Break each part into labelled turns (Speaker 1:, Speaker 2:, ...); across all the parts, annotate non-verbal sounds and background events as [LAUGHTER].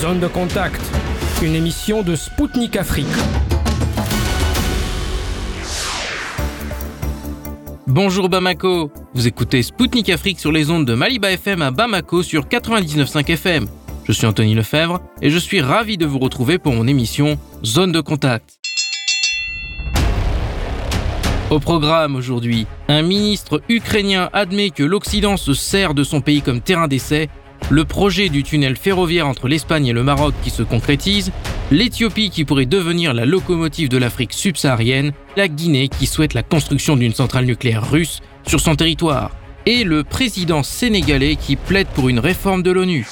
Speaker 1: Zone de contact, une émission de Spoutnik Afrique.
Speaker 2: Bonjour Bamako, vous écoutez Spoutnik Afrique sur les ondes de Maliba FM à Bamako sur 99.5 FM. Je suis Anthony Lefebvre et je suis ravi de vous retrouver pour mon émission Zone de contact. Au programme aujourd'hui, un ministre ukrainien admet que l'Occident se sert de son pays comme terrain d'essai, le projet du tunnel ferroviaire entre l'Espagne et le Maroc qui se concrétise, l'Éthiopie qui pourrait devenir la locomotive de l'Afrique subsaharienne, la Guinée qui souhaite la construction d'une centrale nucléaire russe sur son territoire, et le président sénégalais qui plaide pour une réforme de l'ONU.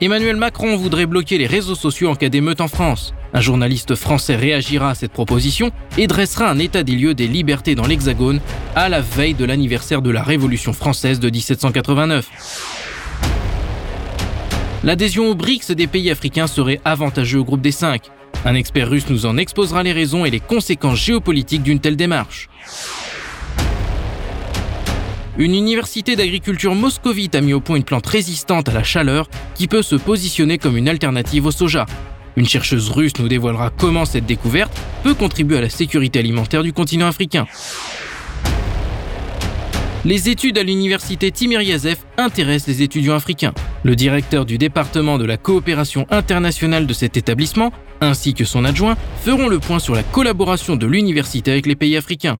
Speaker 2: Emmanuel Macron voudrait bloquer les réseaux sociaux en cas d'émeute en France. Un journaliste français réagira à cette proposition et dressera un état des lieux des libertés dans l'Hexagone à la veille de l'anniversaire de la Révolution française de 1789. L'adhésion aux BRICS des pays africains serait avantageuse au groupe des cinq. Un expert russe nous en exposera les raisons et les conséquences géopolitiques d'une telle démarche. Une université d'agriculture moscovite a mis au point une plante résistante à la chaleur qui peut se positionner comme une alternative au soja. Une chercheuse russe nous dévoilera comment cette découverte peut contribuer à la sécurité alimentaire du continent africain. Les études à l'université Timiryazev intéressent les étudiants africains. Le directeur du département de la coopération internationale de cet établissement, ainsi que son adjoint, feront le point sur la collaboration de l'université avec les pays africains.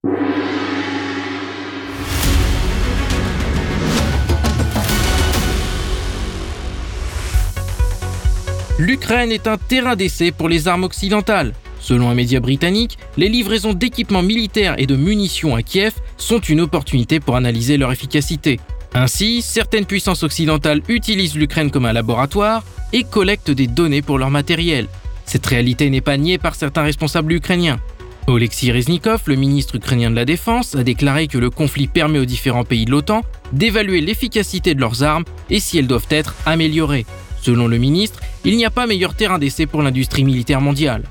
Speaker 2: L'Ukraine est un terrain d'essai pour les armes occidentales. Selon un média britannique, les livraisons d'équipements militaires et de munitions à Kiev sont une opportunité pour analyser leur efficacité. Ainsi, certaines puissances occidentales utilisent l'Ukraine comme un laboratoire et collectent des données pour leur matériel. Cette réalité n'est pas niée par certains responsables ukrainiens. Oleksiy Reznikov, le ministre ukrainien de la Défense, a déclaré que le conflit permet aux différents pays de l'OTAN d'évaluer l'efficacité de leurs armes et si elles doivent être améliorées. Selon le ministre, il n'y a pas meilleur terrain d'essai pour l'industrie militaire mondiale.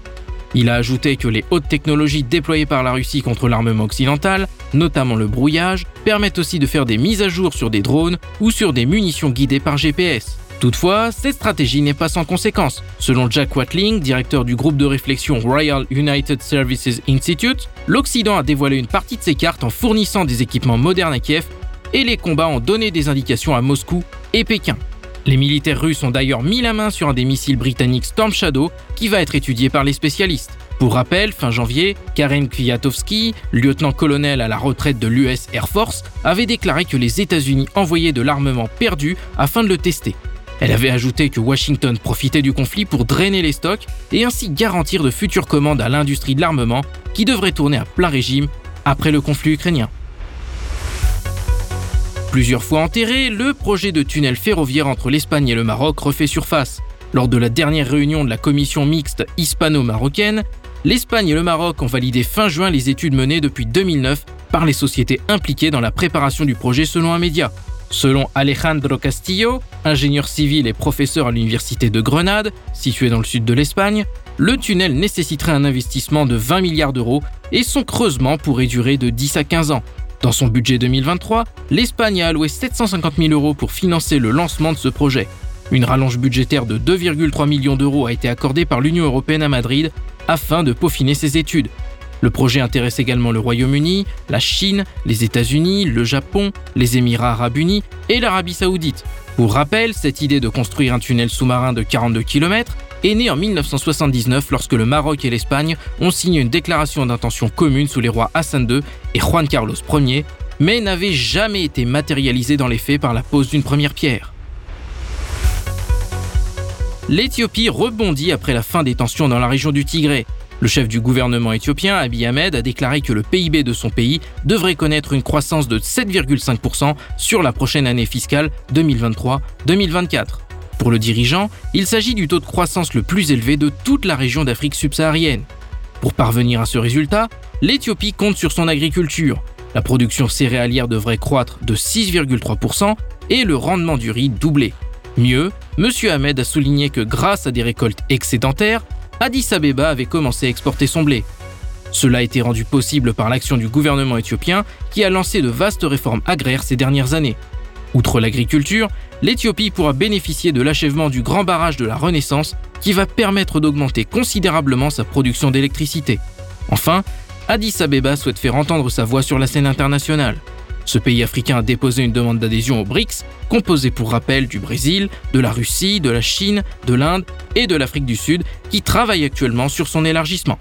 Speaker 2: Il a ajouté que les hautes technologies déployées par la Russie contre l'armement occidental, notamment le brouillage, permettent aussi de faire des mises à jour sur des drones ou sur des munitions guidées par GPS. Toutefois, cette stratégie n'est pas sans conséquences. Selon Jack Watling, directeur du groupe de réflexion Royal United Services Institute, l'Occident a dévoilé une partie de ses cartes en fournissant des équipements modernes à Kiev et les combats ont donné des indications à Moscou et Pékin. Les militaires russes ont d'ailleurs mis la main sur un des missiles britanniques Storm Shadow qui va être étudié par les spécialistes. Pour rappel, fin janvier, Karen Kwiatowski, lieutenant-colonel à la retraite de l'US Air Force, avait déclaré que les États-Unis envoyaient de l'armement perdu afin de le tester. Elle avait ajouté que Washington profitait du conflit pour drainer les stocks et ainsi garantir de futures commandes à l'industrie de l'armement qui devrait tourner à plein régime après le conflit ukrainien. Plusieurs fois enterré, le projet de tunnel ferroviaire entre l'Espagne et le Maroc refait surface. Lors de la dernière réunion de la commission mixte hispano-marocaine, l'Espagne et le Maroc ont validé fin juin les études menées depuis 2009 par les sociétés impliquées dans la préparation du projet selon un média. Selon Alejandro Castillo, ingénieur civil et professeur à l'université de Grenade, située dans le sud de l'Espagne, le tunnel nécessiterait un investissement de 20 milliards d'euros et son creusement pourrait durer de 10 à 15 ans. Dans son budget 2023, l'Espagne a alloué 750 000 euros pour financer le lancement de ce projet. Une rallonge budgétaire de 2,3 millions d'euros a été accordée par l'Union européenne à Madrid afin de peaufiner ses études. Le projet intéresse également le Royaume-Uni, la Chine, les États-Unis, le Japon, les Émirats arabes unis et l'Arabie saoudite. Pour rappel, cette idée de construire un tunnel sous-marin de 42 km est née en 1979 lorsque le Maroc et l'Espagne ont signé une déclaration d'intention commune sous les rois Hassan II et Juan Carlos Ier, mais n'avait jamais été matérialisée dans les faits par la pose d'une première pierre. L'Éthiopie rebondit après la fin des tensions dans la région du Tigré. Le chef du gouvernement éthiopien, Abiy Ahmed, a déclaré que le PIB de son pays devrait connaître une croissance de 7,5% sur la prochaine année fiscale 2023-2024. Pour le dirigeant, il s'agit du taux de croissance le plus élevé de toute la région d'Afrique subsaharienne. Pour parvenir à ce résultat, l'Éthiopie compte sur son agriculture. La production céréalière devrait croître de 6,3% et le rendement du riz doubler. Mieux, M. Ahmed a souligné que grâce à des récoltes excédentaires, Addis Abeba avait commencé à exporter son blé. Cela a été rendu possible par l'action du gouvernement éthiopien qui a lancé de vastes réformes agraires ces dernières années. Outre l'agriculture, l'Éthiopie pourra bénéficier de l'achèvement du grand barrage de la Renaissance qui va permettre d'augmenter considérablement sa production d'électricité. Enfin, Addis Abeba souhaite faire entendre sa voix sur la scène internationale. Ce pays africain a déposé une demande d'adhésion aux BRICS, composée pour rappel du Brésil, de la Russie, de la Chine, de l'Inde et de l'Afrique du Sud, qui travaillent actuellement sur son élargissement.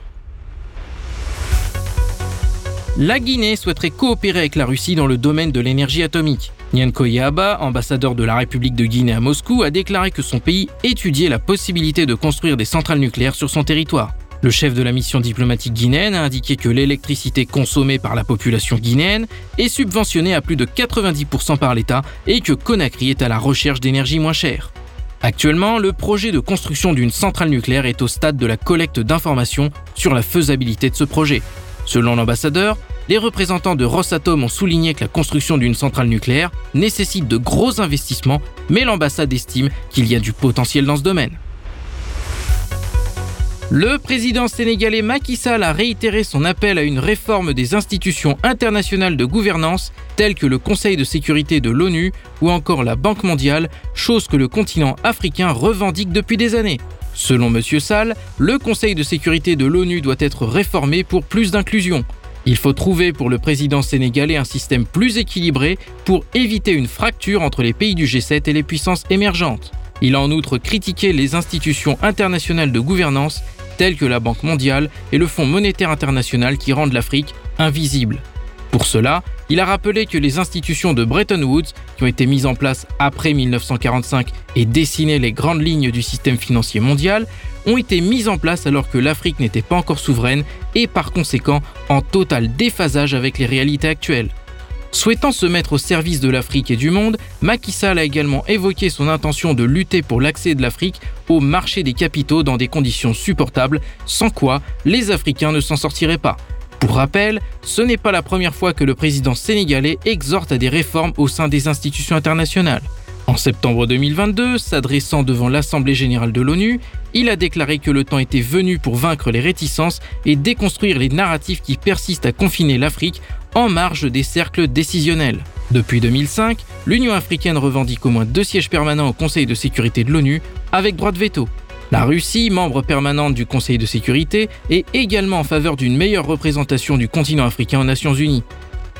Speaker 2: La Guinée souhaiterait coopérer avec la Russie dans le domaine de l'énergie atomique. Nyanko Yaba, ambassadeur de la République de Guinée à Moscou, a déclaré que son pays étudiait la possibilité de construire des centrales nucléaires sur son territoire. Le chef de la mission diplomatique guinéenne a indiqué que l'électricité consommée par la population guinéenne est subventionnée à plus de 90% par l'État et que Conakry est à la recherche d'énergie moins chère. Actuellement, le projet de construction d'une centrale nucléaire est au stade de la collecte d'informations sur la faisabilité de ce projet. Selon l'ambassadeur, les représentants de Rosatom ont souligné que la construction d'une centrale nucléaire nécessite de gros investissements, mais l'ambassade estime qu'il y a du potentiel dans ce domaine. Le président sénégalais Macky Sall a réitéré son appel à une réforme des institutions internationales de gouvernance telles que le Conseil de sécurité de l'ONU ou encore la Banque mondiale, chose que le continent africain revendique depuis des années. Selon M. Sall, le Conseil de sécurité de l'ONU doit être réformé pour plus d'inclusion. Il faut trouver pour le président sénégalais un système plus équilibré pour éviter une fracture entre les pays du G7 et les puissances émergentes. Il a en outre critiqué les institutions internationales de gouvernance telles que la Banque mondiale et le Fonds monétaire international qui rendent l'Afrique invisible. Pour cela, il a rappelé que les institutions de Bretton Woods, qui ont été mises en place après 1945 et dessiné les grandes lignes du système financier mondial, ont été mises en place alors que l'Afrique n'était pas encore souveraine et par conséquent en total déphasage avec les réalités actuelles. Souhaitant se mettre au service de l'Afrique et du monde, Macky Sall a également évoqué son intention de lutter pour l'accès de l'Afrique au marché des capitaux dans des conditions supportables, sans quoi les Africains ne s'en sortiraient pas. Pour rappel, ce n'est pas la première fois que le président sénégalais exhorte à des réformes au sein des institutions internationales. En septembre 2022, s'adressant devant l'Assemblée générale de l'ONU, il a déclaré que le temps était venu pour vaincre les réticences et déconstruire les narratifs qui persistent à confiner l'Afrique en marge des cercles décisionnels. Depuis 2005, l'Union africaine revendique au moins deux sièges permanents au Conseil de sécurité de l'ONU avec droit de veto. La Russie, membre permanente du Conseil de sécurité, est également en faveur d'une meilleure représentation du continent africain aux Nations Unies.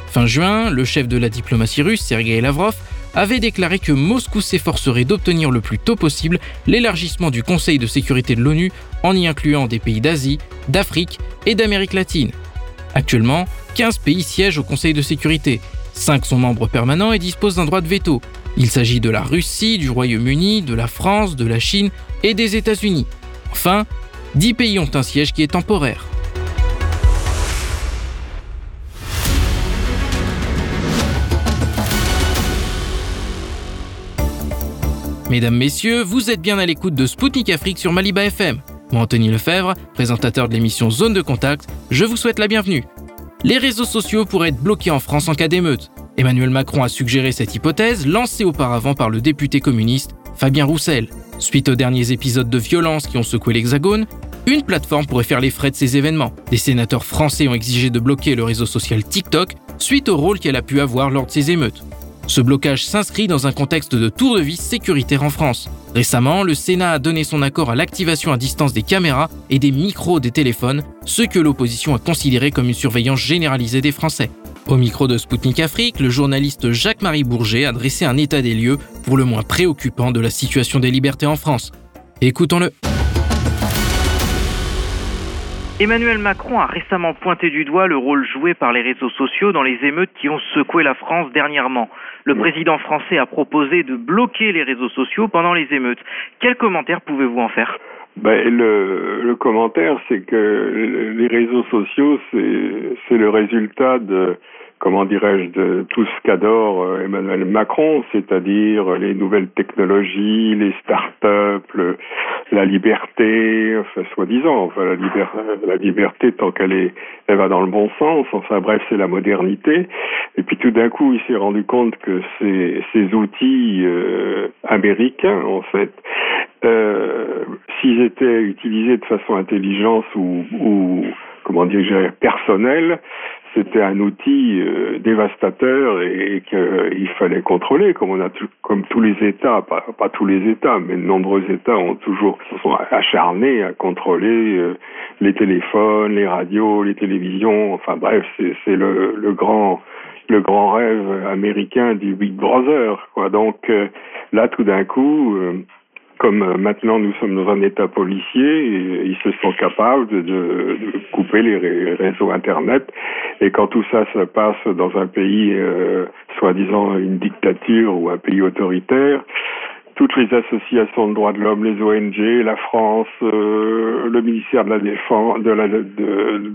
Speaker 2: Fin juin, le chef de la diplomatie russe, Sergei Lavrov, avait déclaré que Moscou s'efforcerait d'obtenir le plus tôt possible l'élargissement du Conseil de sécurité de l'ONU en y incluant des pays d'Asie, d'Afrique et d'Amérique latine. Actuellement, 15 pays siègent au Conseil de sécurité, 5 sont membres permanents et disposent d'un droit de veto. Il s'agit de la Russie, du Royaume-Uni, de la France, de la Chine et des États-Unis. Enfin, 10 pays ont un siège qui est temporaire. Mesdames, Messieurs, vous êtes bien à l'écoute de Spoutnik Afrique sur Maliba FM. Moi, Anthony Lefebvre, présentateur de l'émission Zone de Contact, je vous souhaite la bienvenue. Les réseaux sociaux pourraient être bloqués en France en cas d'émeute. Emmanuel Macron a suggéré cette hypothèse, lancée auparavant par le député communiste Fabien Roussel. Suite aux derniers épisodes de violence qui ont secoué l'Hexagone, une plateforme pourrait faire les frais de ces événements. Des sénateurs français ont exigé de bloquer le réseau social TikTok suite au rôle qu'elle a pu avoir lors de ces émeutes. Ce blocage s'inscrit dans un contexte de tour de vis sécuritaire en France. Récemment, le Sénat a donné son accord à l'activation à distance des caméras et des micros des téléphones, ce que l'opposition a considéré comme une surveillance généralisée des Français. Au micro de Spoutnik Afrique, le journaliste Jacques-Marie Bourget a dressé un état des lieux pour le moins préoccupant de la situation des libertés en France. Écoutons-le.
Speaker 3: Emmanuel Macron a récemment pointé du doigt le rôle joué par les réseaux sociaux dans les émeutes qui ont secoué la France dernièrement. Le président français a proposé de bloquer les réseaux sociaux pendant les émeutes. Quel commentaire pouvez-vous en faire?
Speaker 4: Ben, le, le commentaire, c'est que les réseaux sociaux, c'est le résultat de comment dirais-je, de tout ce qu'adore euh, Emmanuel Macron, c'est-à-dire les nouvelles technologies, les start-up, la liberté, enfin, soi-disant, enfin, la, liberté tant qu'elle est, elle va dans le bon sens, enfin, bref, c'est la modernité. Et puis tout d'un coup, il s'est rendu compte que ces, outils euh, américains, en fait, euh, s'ils étaient utilisés de façon intelligente ou comment dire, personnel, c'était un outil euh, dévastateur et, qu'il fallait contrôler, comme on a comme tous les États, pas, pas, tous les États, mais de nombreux États ont toujours se sont acharnés à contrôler euh, les téléphones, les radios, les télévisions. Enfin bref, c'est le, le grand le grand rêve américain du Big Brother. Quoi. Donc euh, là, tout d'un coup, comme euh, maintenant nous sommes dans un état policier, ils se sont capables de, de, couper les réseaux Internet. Et quand tout ça se passe dans un pays, euh, soi-disant une dictature ou un pays autoritaire, toutes les associations de droits de l'homme, les ONG, la France, euh, le ministère de la Défense, de la, de,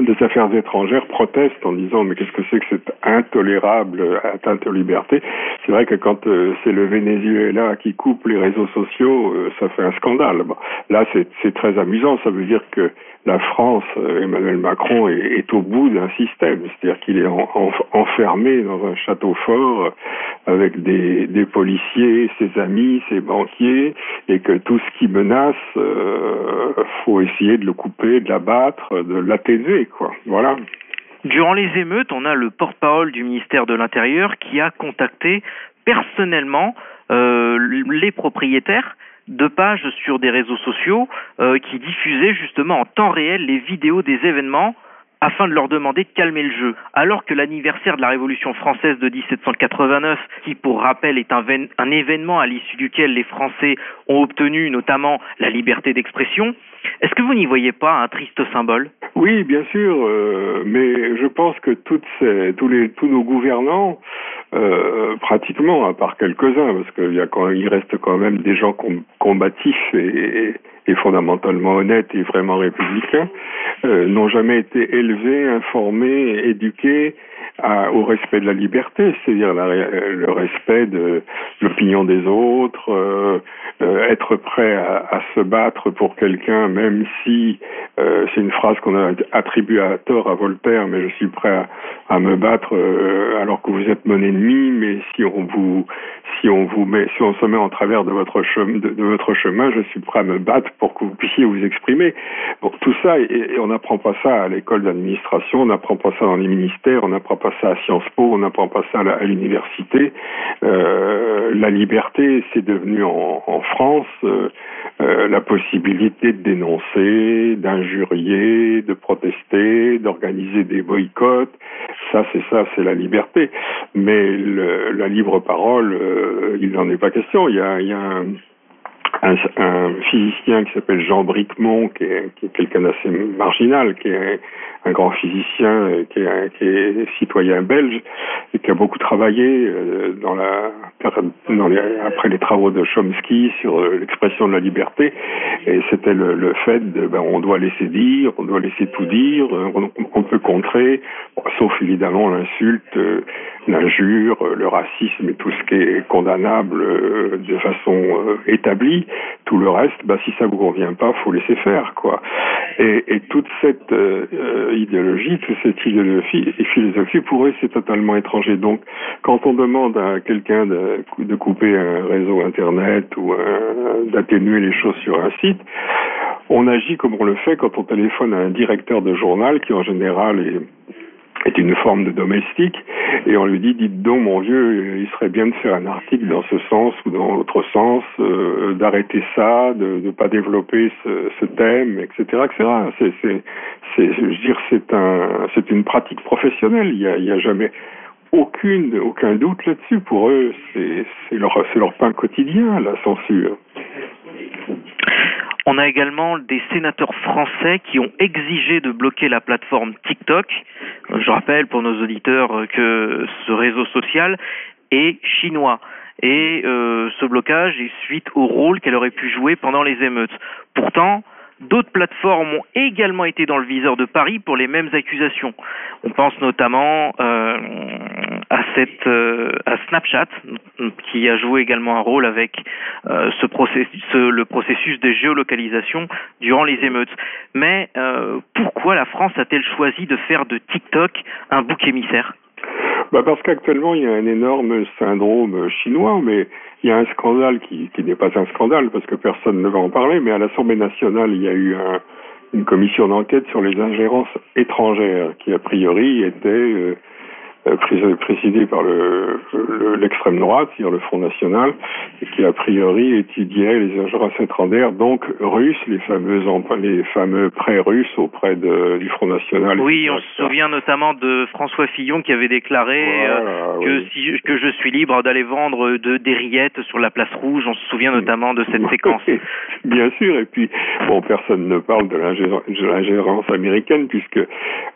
Speaker 4: des Affaires étrangères protestent en disant mais qu'est-ce que c'est que cette intolérable atteinte aux libertés? C'est vrai que quand euh, c'est le Venezuela qui coupe les réseaux sociaux, euh, ça fait un scandale. là, c'est très amusant. Ça veut dire que la France, euh, Emmanuel Macron est, au bout d'un système, c'est-à-dire qu'il est enfermé dans un château fort avec des, policiers, ses amis, ses banquiers, et que tout ce qui menace, euh, faut essayer de le couper, de l'abattre, de l'atténuer, quoi. Voilà.
Speaker 3: Durant les émeutes, on a le porte-parole du ministère de l'Intérieur qui a contacté personnellement euh, les propriétaires de pages sur des réseaux sociaux euh, qui diffusaient justement en temps réel les vidéos des événements afin de leur demander de calmer le jeu. Alors que l'anniversaire de la Révolution française de 1789, qui pour rappel est un, événement à l'issue duquel les Français ont obtenu notamment la liberté d'expression, est-ce que vous n'y voyez pas un triste symbole?
Speaker 4: Oui, bien sûr, euh, mais je pense que tous, les, tous nos gouvernants euh, pratiquement, à part quelques-uns, parce qu'il reste quand même des gens combatifs et, et fondamentalement honnêtes et vraiment républicains, euh, n'ont jamais été élevés, informés, éduqués au respect de la liberté, c'est-à-dire le respect de l'opinion des autres, euh, euh, être prêt à, se battre pour quelqu'un, même si euh, c'est une phrase qu'on a attribuée à tort à Voltaire, mais je suis prêt à, me battre alors que vous êtes mon ennemi, mais si on vous si on vous met si on se met en travers de votre chemin je suis prêt à me battre pour que vous puissiez vous exprimer. Bon, tout ça, et, on n'apprend pas ça à l'école d'administration, on n'apprend pas ça dans les ministères, on n'apprend pas ça à Sciences Po, on n'apprend pas ça à l'université. Euh, la liberté, c'est devenu en, France euh, euh, la possibilité de dénoncer, d'injurier, de protester, d'organiser des boycotts. Ça, c'est ça, c'est la liberté. Mais le, la libre parole, il n'en est pas question. Il y a, il y a un, un, physicien qui s'appelle Jean Bricmont, qui est, quelqu'un d'assez marginal, qui est un grand physicien qui est, qui est, citoyen belge et qui a beaucoup travaillé euh, dans la après les travaux de Chomsky sur euh, l'expression de la liberté. Et c'était le, fait de ben, on doit laisser dire, on doit laisser tout dire, on, on peut contrer, sauf évidemment l'insulte, l'injure, le racisme et tout ce qui est condamnable de façon établie. Tout le reste, ben, si ça vous convient pas, faut laisser faire quoi. Et, toute cette idéologie, toute cette idéologie et philosophie, pour eux, c'est totalement étranger. Donc, quand on demande à quelqu'un de, couper un réseau Internet ou d'atténuer les choses sur un site, on agit comme on le fait quand on téléphone à un directeur de journal qui, en général, est est une forme de domestique, et on lui dit, dites donc mon vieux, il serait bien de faire un article dans ce sens ou dans l'autre sens, euh, d'arrêter ça, de ne pas développer ce, ce, thème, etc., etc. C'est, je veux dire, c'est un, c'est une pratique professionnelle. Il y a, il y a jamais aucune, aucun doute là-dessus. Pour eux, c'est, c'est leur, c'est leur pain quotidien, la censure.
Speaker 3: On a également des sénateurs français qui ont exigé de bloquer la plateforme TikTok. Je rappelle pour nos auditeurs que ce réseau social est chinois. Et euh, ce blocage est suite au rôle qu'elle aurait pu jouer pendant les émeutes. Pourtant, D'autres plateformes ont également été dans le viseur de Paris pour les mêmes accusations. On pense notamment euh, euh, à Snapchat, qui a joué également un rôle avec euh, le processus de géolocalisation durant les émeutes. Mais pourquoi la France a-t-elle choisi de faire de TikTok un bouc émissaire?
Speaker 4: Bah Parce qu'actuellement, il y a un énorme syndrome chinois, mais il y a un scandale qui, qui n'est pas un scandale parce que personne ne va en parler, mais à l'Assemblée nationale, il y a eu un, une commission d'enquête sur les ingérences étrangères qui a priori était euh, présidé par le, l'extrême droite, c'est-à-dire le Front National, qui a priori étudiait les ingérences étrangères, donc russes, les fameux les fameux prêts russes auprès de, du Front National.
Speaker 3: Oui, on se souvient notamment de François Fillon qui avait déclaré euh, que si que je suis libre d'aller vendre de, des rillettes sur la place rouge. On se souvient notamment de cette [LAUGHS] séquence.
Speaker 4: Bien sûr, et puis bon, personne ne parle de l'ingérence américaine puisque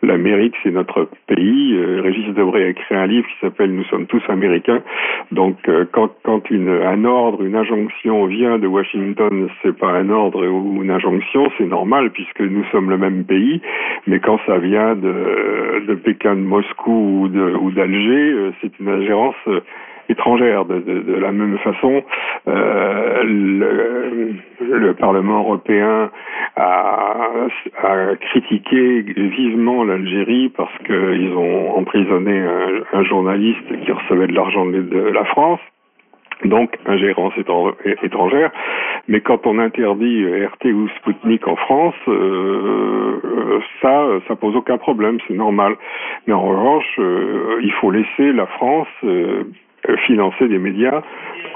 Speaker 4: l'Amérique c'est notre pays. Euh, Régis Debray a écrit un livre qui s'appelle Nous sommes tous américains. Donc euh, quand, quand un ordre, une injonction vient de Washington, c'est pas un ordre ou une injonction, c'est normal puisque nous sommes le même pays. Mais quand ça vient de, Pékin, de Moscou ou, de, ou d'Alger, euh, c'est une ingérence euh, étrangère. De, de, la même façon, euh, le, le, Parlement européen a, a, critiqué vivement l'Algérie parce qu'ils ont emprisonné un, journaliste qui recevait de l'argent de la France. Donc, ingérence étrangère. Mais quand on interdit RT ou Sputnik en France, euh, ça, ça pose aucun problème, c'est normal. Mais en revanche, euh, il faut laisser la France euh, euh, financer des médias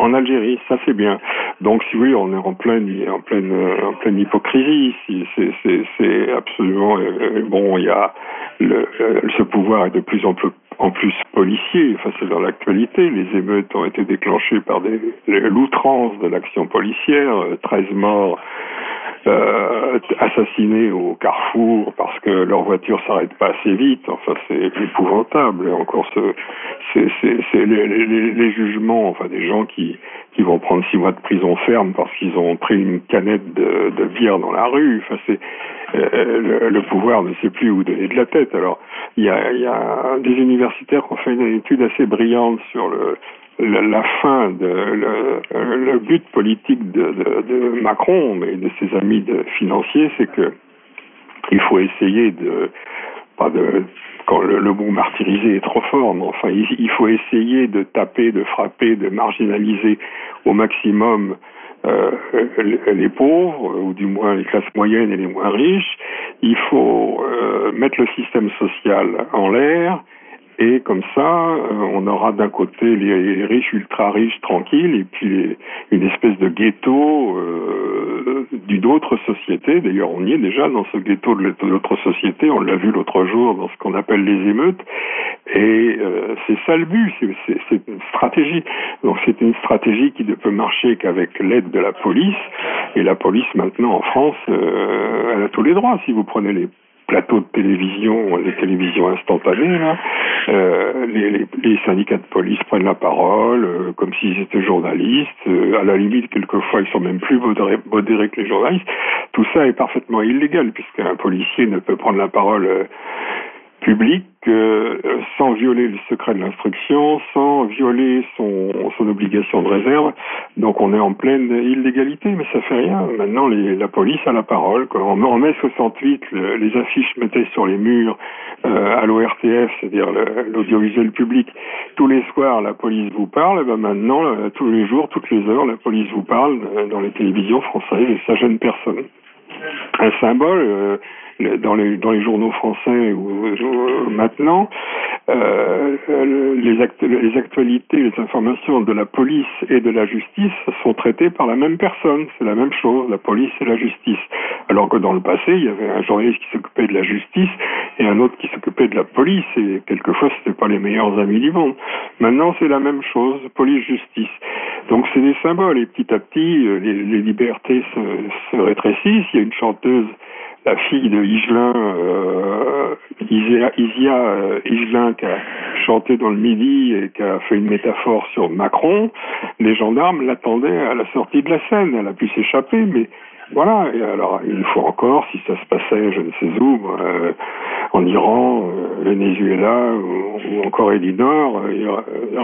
Speaker 4: en Algérie, ça c'est bien. Donc si oui, on est en pleine, en pleine, en pleine hypocrisie ici. C'est absolument euh, bon. Il y a le, euh, ce pouvoir est de plus en plus en plus policier. Enfin, c'est dans l'actualité. Les émeutes ont été déclenchées par des l'outrance de l'action policière, 13 morts euh, assassinés au carrefour parce que leur voiture s'arrête pas assez vite. Enfin, c'est épouvantable. Et encore, c'est les, jugements, enfin, des gens qui qui vont prendre six mois de prison ferme parce qu'ils ont pris une canette de, bière dans la rue. Enfin, c'est euh, le, pouvoir ne sait plus où donner de la tête. Alors, il y a, y a des universitaires qui fait une étude assez brillante sur le la, fin de le, but politique de, Macron mais de ses amis de financiers, c'est que il faut essayer de pas de quand le, mot martyrisé est trop fort, mais enfin il, il, faut essayer de taper, de frapper, de marginaliser au maximum euh, les pauvres, ou du moins les classes moyennes et les moins riches. Il faut euh, mettre le système social en l'air et comme ça, euh, on aura d'un côté les riches, ultra riches, tranquilles, et puis une espèce de ghetto euh, d'une autre société. D'ailleurs, on y est déjà dans ce ghetto de l'autre société. On l'a vu l'autre jour dans ce qu'on appelle les émeutes. Et euh, c'est ça le but. C'est une stratégie. Donc c'est une stratégie qui ne peut marcher qu'avec l'aide de la police. Et la police maintenant en France, euh, elle a tous les droits. Si vous prenez les plateaux de télévision, les télévisions instantanées, euh, les, syndicats de police prennent la parole euh, comme s'ils étaient journalistes. Euh, à la limite, quelquefois, ils sont même plus modérés, modérés, que les journalistes. Tout ça est parfaitement illégal puisqu'un policier ne peut prendre la parole public euh, sans violer le secret de l'instruction, sans violer son, son obligation de réserve. Donc on est en pleine illégalité, mais ça fait rien. Maintenant, les, la police a la parole. En, mai 68, le, les affiches mettaient sur les murs euh, à l'ORTF, c'est-à-dire l'audiovisuel public, tous les soirs la police vous parle. Ben maintenant, euh, tous les jours, toutes les heures, la police vous parle euh, dans les télévisions françaises et ça gêne personne. Un symbole euh, dans les, journaux français ou, maintenant, euh, les, actu les actualités, les informations de la police et de la justice sont traitées par la même personne. C'est la même chose, la police et la justice. Alors que dans le passé, il y avait un journaliste qui s'occupait de la justice et un autre qui s'occupait de la police. Et quelquefois, c'était pas les meilleurs amis du monde. Maintenant, c'est la même chose, police-justice. Donc, c'est des symboles. Et petit à petit, les, les libertés se rétrécissent. Il y a une chanteuse la fille de Higelin, euh, Isia, Isia euh, qui a chanté dans le Midi et qui a fait une métaphore sur Macron, les gendarmes l'attendaient à la sortie de la scène. Elle a pu s'échapper, mais voilà. Et alors, une fois encore, si ça se passait, je ne sais où, euh, en Iran, euh, Venezuela ou, ou, en Corée du Nord, il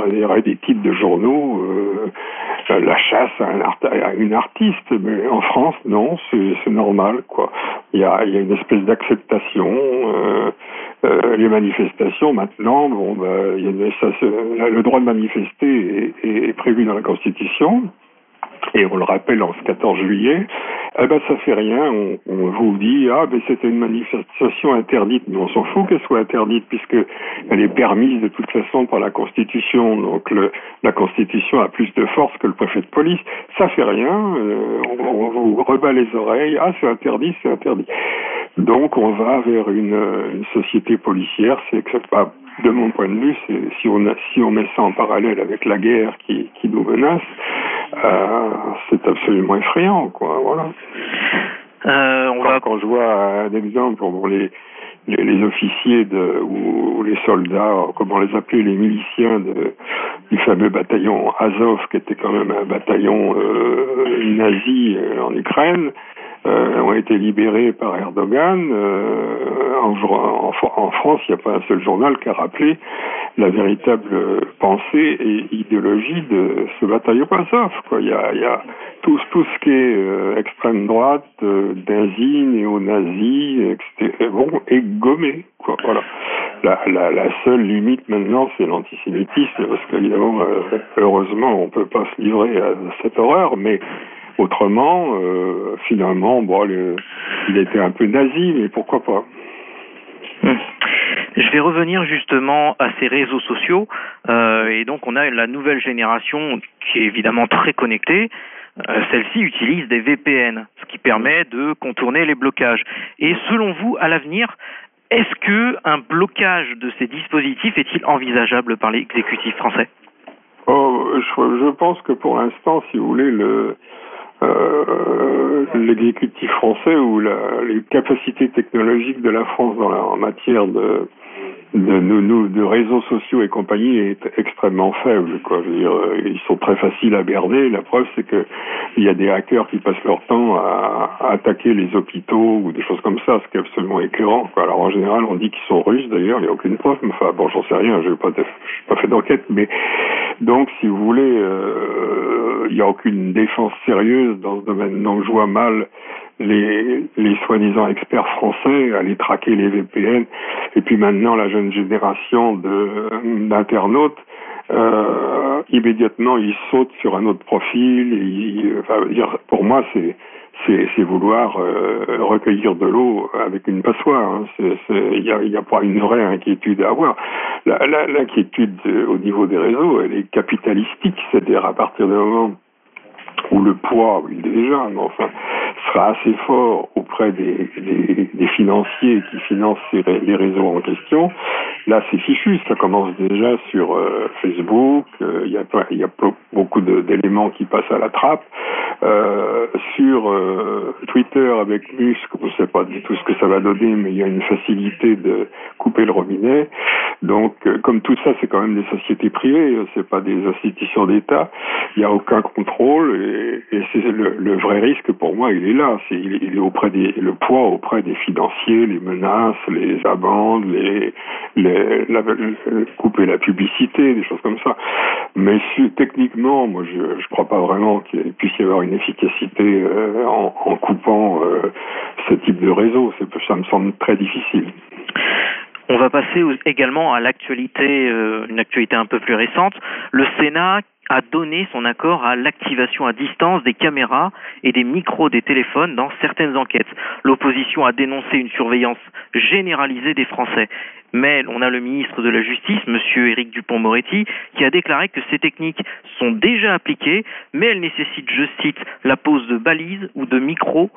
Speaker 4: il y aurait des titres de journaux, euh, la chasse à, un à, une artiste. Mais en France, non, c'est normal, quoi. Il y a, il y a une espèce d'acceptation. Euh, euh, les manifestations, maintenant, bon, bah, il y a une, ça, le droit de manifester est, est, est prévu dans la Constitution et on le rappelle en ce 14 juillet, eh ben ça fait rien. On, vous dit ah ben c'était une manifestation interdite, mais on s'en fout qu'elle soit interdite puisque elle est permise de toute façon par la Constitution. Donc la Constitution a plus de force que le préfet de police. Ça fait rien. Euh, on, vous rebat les oreilles. Ah c'est interdit, c'est interdit. Donc on va vers une, société policière. C'est pas de mon point de vue, si on, a, si on met ça en parallèle avec la guerre qui, qui nous menace, euh, c'est absolument effrayant, quoi. Voilà. Euh, on quand, va... quand je vois un exemple pour les, les, les, officiers de, ou, les soldats, comment les appeler, les miliciens de, du fameux bataillon Azov, qui était quand même un bataillon euh, nazi en Ukraine, euh, ont été libérés par Erdogan. Euh, en, France, il n'y a pas un seul journal qui a rappelé la véritable pensée et idéologie de ce bataillon Azov. Il, y a, tout, ce qui est euh, extrême droite, nazi, néo-nazi. Bon, est gommé. La, la, seule limite maintenant, c'est l'antisémitisme, parce qu'évidemment, heureusement, on peut pas se livrer à cette horreur, mais Autrement, euh, finalement, bon, le, il était un peu nazi, mais pourquoi pas
Speaker 3: hum. Je vais revenir justement à ces réseaux sociaux. Euh, et donc, on a la nouvelle génération qui est évidemment très connectée. Euh, Celle-ci utilise des VPN, ce qui permet de contourner les blocages. Et selon vous, à l'avenir, est-ce que un blocage de ces dispositifs est-il envisageable par l'exécutif français?
Speaker 4: Oh, je, je, pense que pour l'instant, si vous voulez, le, euh, l'exécutif français ou la, les capacités technologiques de la France dans la, en matière de de, de, de, réseaux sociaux et compagnie est extrêmement faible. Quoi. Je veux dire, euh, ils sont très faciles à berder. La preuve, c'est que il y a des hackers qui passent leur temps à, à, attaquer les hôpitaux ou des choses comme ça, ce qui est absolument écœurant. Quoi. Alors en général, on dit qu'ils sont russes. D'ailleurs, il n'y a aucune preuve. Enfin, bon, j'en sais rien. Je n'ai pas, pas fait d'enquête, mais donc, si vous voulez, euh, il n'y a aucune défense sérieuse dans ce domaine. Donc, je vois mal les, les soi-disant experts français aller traquer les VPN. Et puis maintenant, la jeune génération d'internautes, euh, immédiatement, ils sautent sur un autre profil. Et ils, enfin, dire, pour moi, c'est c'est vouloir euh, recueillir de l'eau avec une passoire. Hein. Il n'y a, a, pas une vraie inquiétude à avoir. L'inquiétude la, au niveau des réseaux, elle est capitalistique, c'est-à-dire à partir du moment où le poids, oui déjà, mais enfin, sera assez fort auprès des, financiers qui financent les réseaux en question, là c'est fichu, ça commence déjà sur euh, Facebook, euh, il y, a, beaucoup d'éléments qui passent à la trappe, euh, sur Twitter avec Musk, on ne sait pas du tout ce que ça va donner, mais il y a une facilité de couper le robinet, donc comme tout ça c'est quand même des sociétés privées, c'est pas des institutions d'État, il n'y a aucun contrôle et, c'est le, vrai risque pour moi il est là, il, est auprès des le poids auprès des financiers, les menaces, les amendes, les, couper la publicité, des choses comme ça. Mais techniquement, moi je je crois pas vraiment qu'il puisse y avoir une efficacité euh, en, en, coupant euh, ce type de réseau. Ça me semble très difficile.
Speaker 3: On va passer également à l'actualité, euh, une actualité un peu plus récente. Le Sénat a donné son accord à l'activation à distance des caméras et des micros des téléphones dans certaines enquêtes. L'opposition a dénoncé une surveillance généralisée des Français. Mais on a le ministre de la Justice, M. Éric Dupont-Moretti, qui a déclaré que ces techniques sont déjà appliquées, mais elles nécessitent, je cite, la pose de balises ou de micros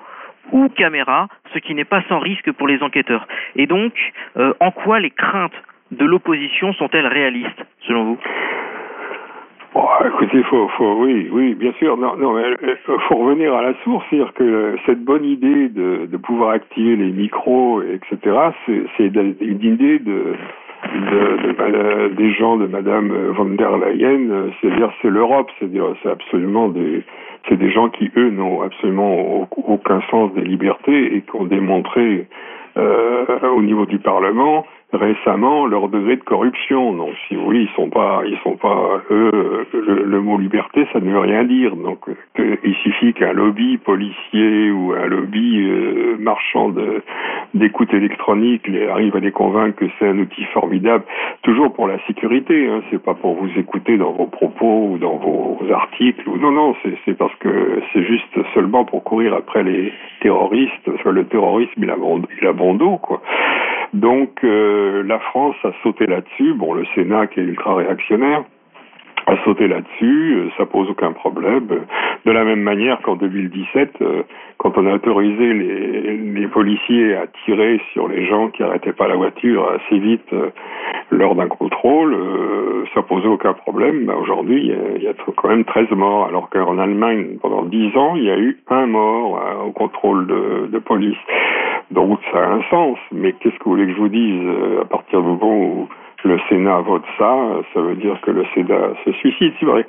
Speaker 3: ou caméras, ce qui n'est pas sans risque pour les enquêteurs. Et donc, euh, en quoi les craintes de l'opposition sont-elles réalistes, selon vous?
Speaker 4: Bon, [LAUGHS] écoutez, faut, faut, oui, oui, bien sûr. Non, non, mais euh, faut revenir à la source, c'est-à-dire que cette bonne idée de, de pouvoir activer les micros, etc., c'est une idée de, de, de, des gens de Madame von der Leyen, c'est-à-dire c'est l'Europe, c'est-à-dire c'est absolument des, c'est des gens qui eux n'ont absolument aucun sens des libertés et qui ont démontré au niveau du Parlement récemment leur degré de corruption. Donc, si vous voulez, ils sont pas, ils sont pas eux. Le, mot liberté, ça ne veut rien dire. Donc, il suffit qu'un lobby policier ou un lobby euh, marchand d'écoute électronique arrive à les convaincre que c'est un outil formidable, toujours pour la sécurité. Hein, c'est pas pour vous écouter dans vos propos ou dans vos articles. Non, non, c'est parce que c'est juste seulement pour courir après les terroristes. Parce que le terrorisme, il a il quoi. Donc euh, la France a sauté là-dessus. Bon, le Sénat qui est ultra réactionnaire a sauté là-dessus, euh, ça pose aucun problème. De la même manière qu'en 2017, euh, quand on a autorisé les, policiers à tirer sur les gens qui arrêtaient pas la voiture assez vite lors d'un contrôle, ça posait aucun problème. Ben, Aujourd'hui, il y, a quand même 13 morts, alors qu'en Allemagne, pendant 10 ans, il y a eu un mort au contrôle de police. Donc ça a un sens, mais qu'est-ce que vous voulez que je vous dise? À partir du moment où le Sénat vote ça, ça veut dire que le Sénat se suicide. C'est vrai.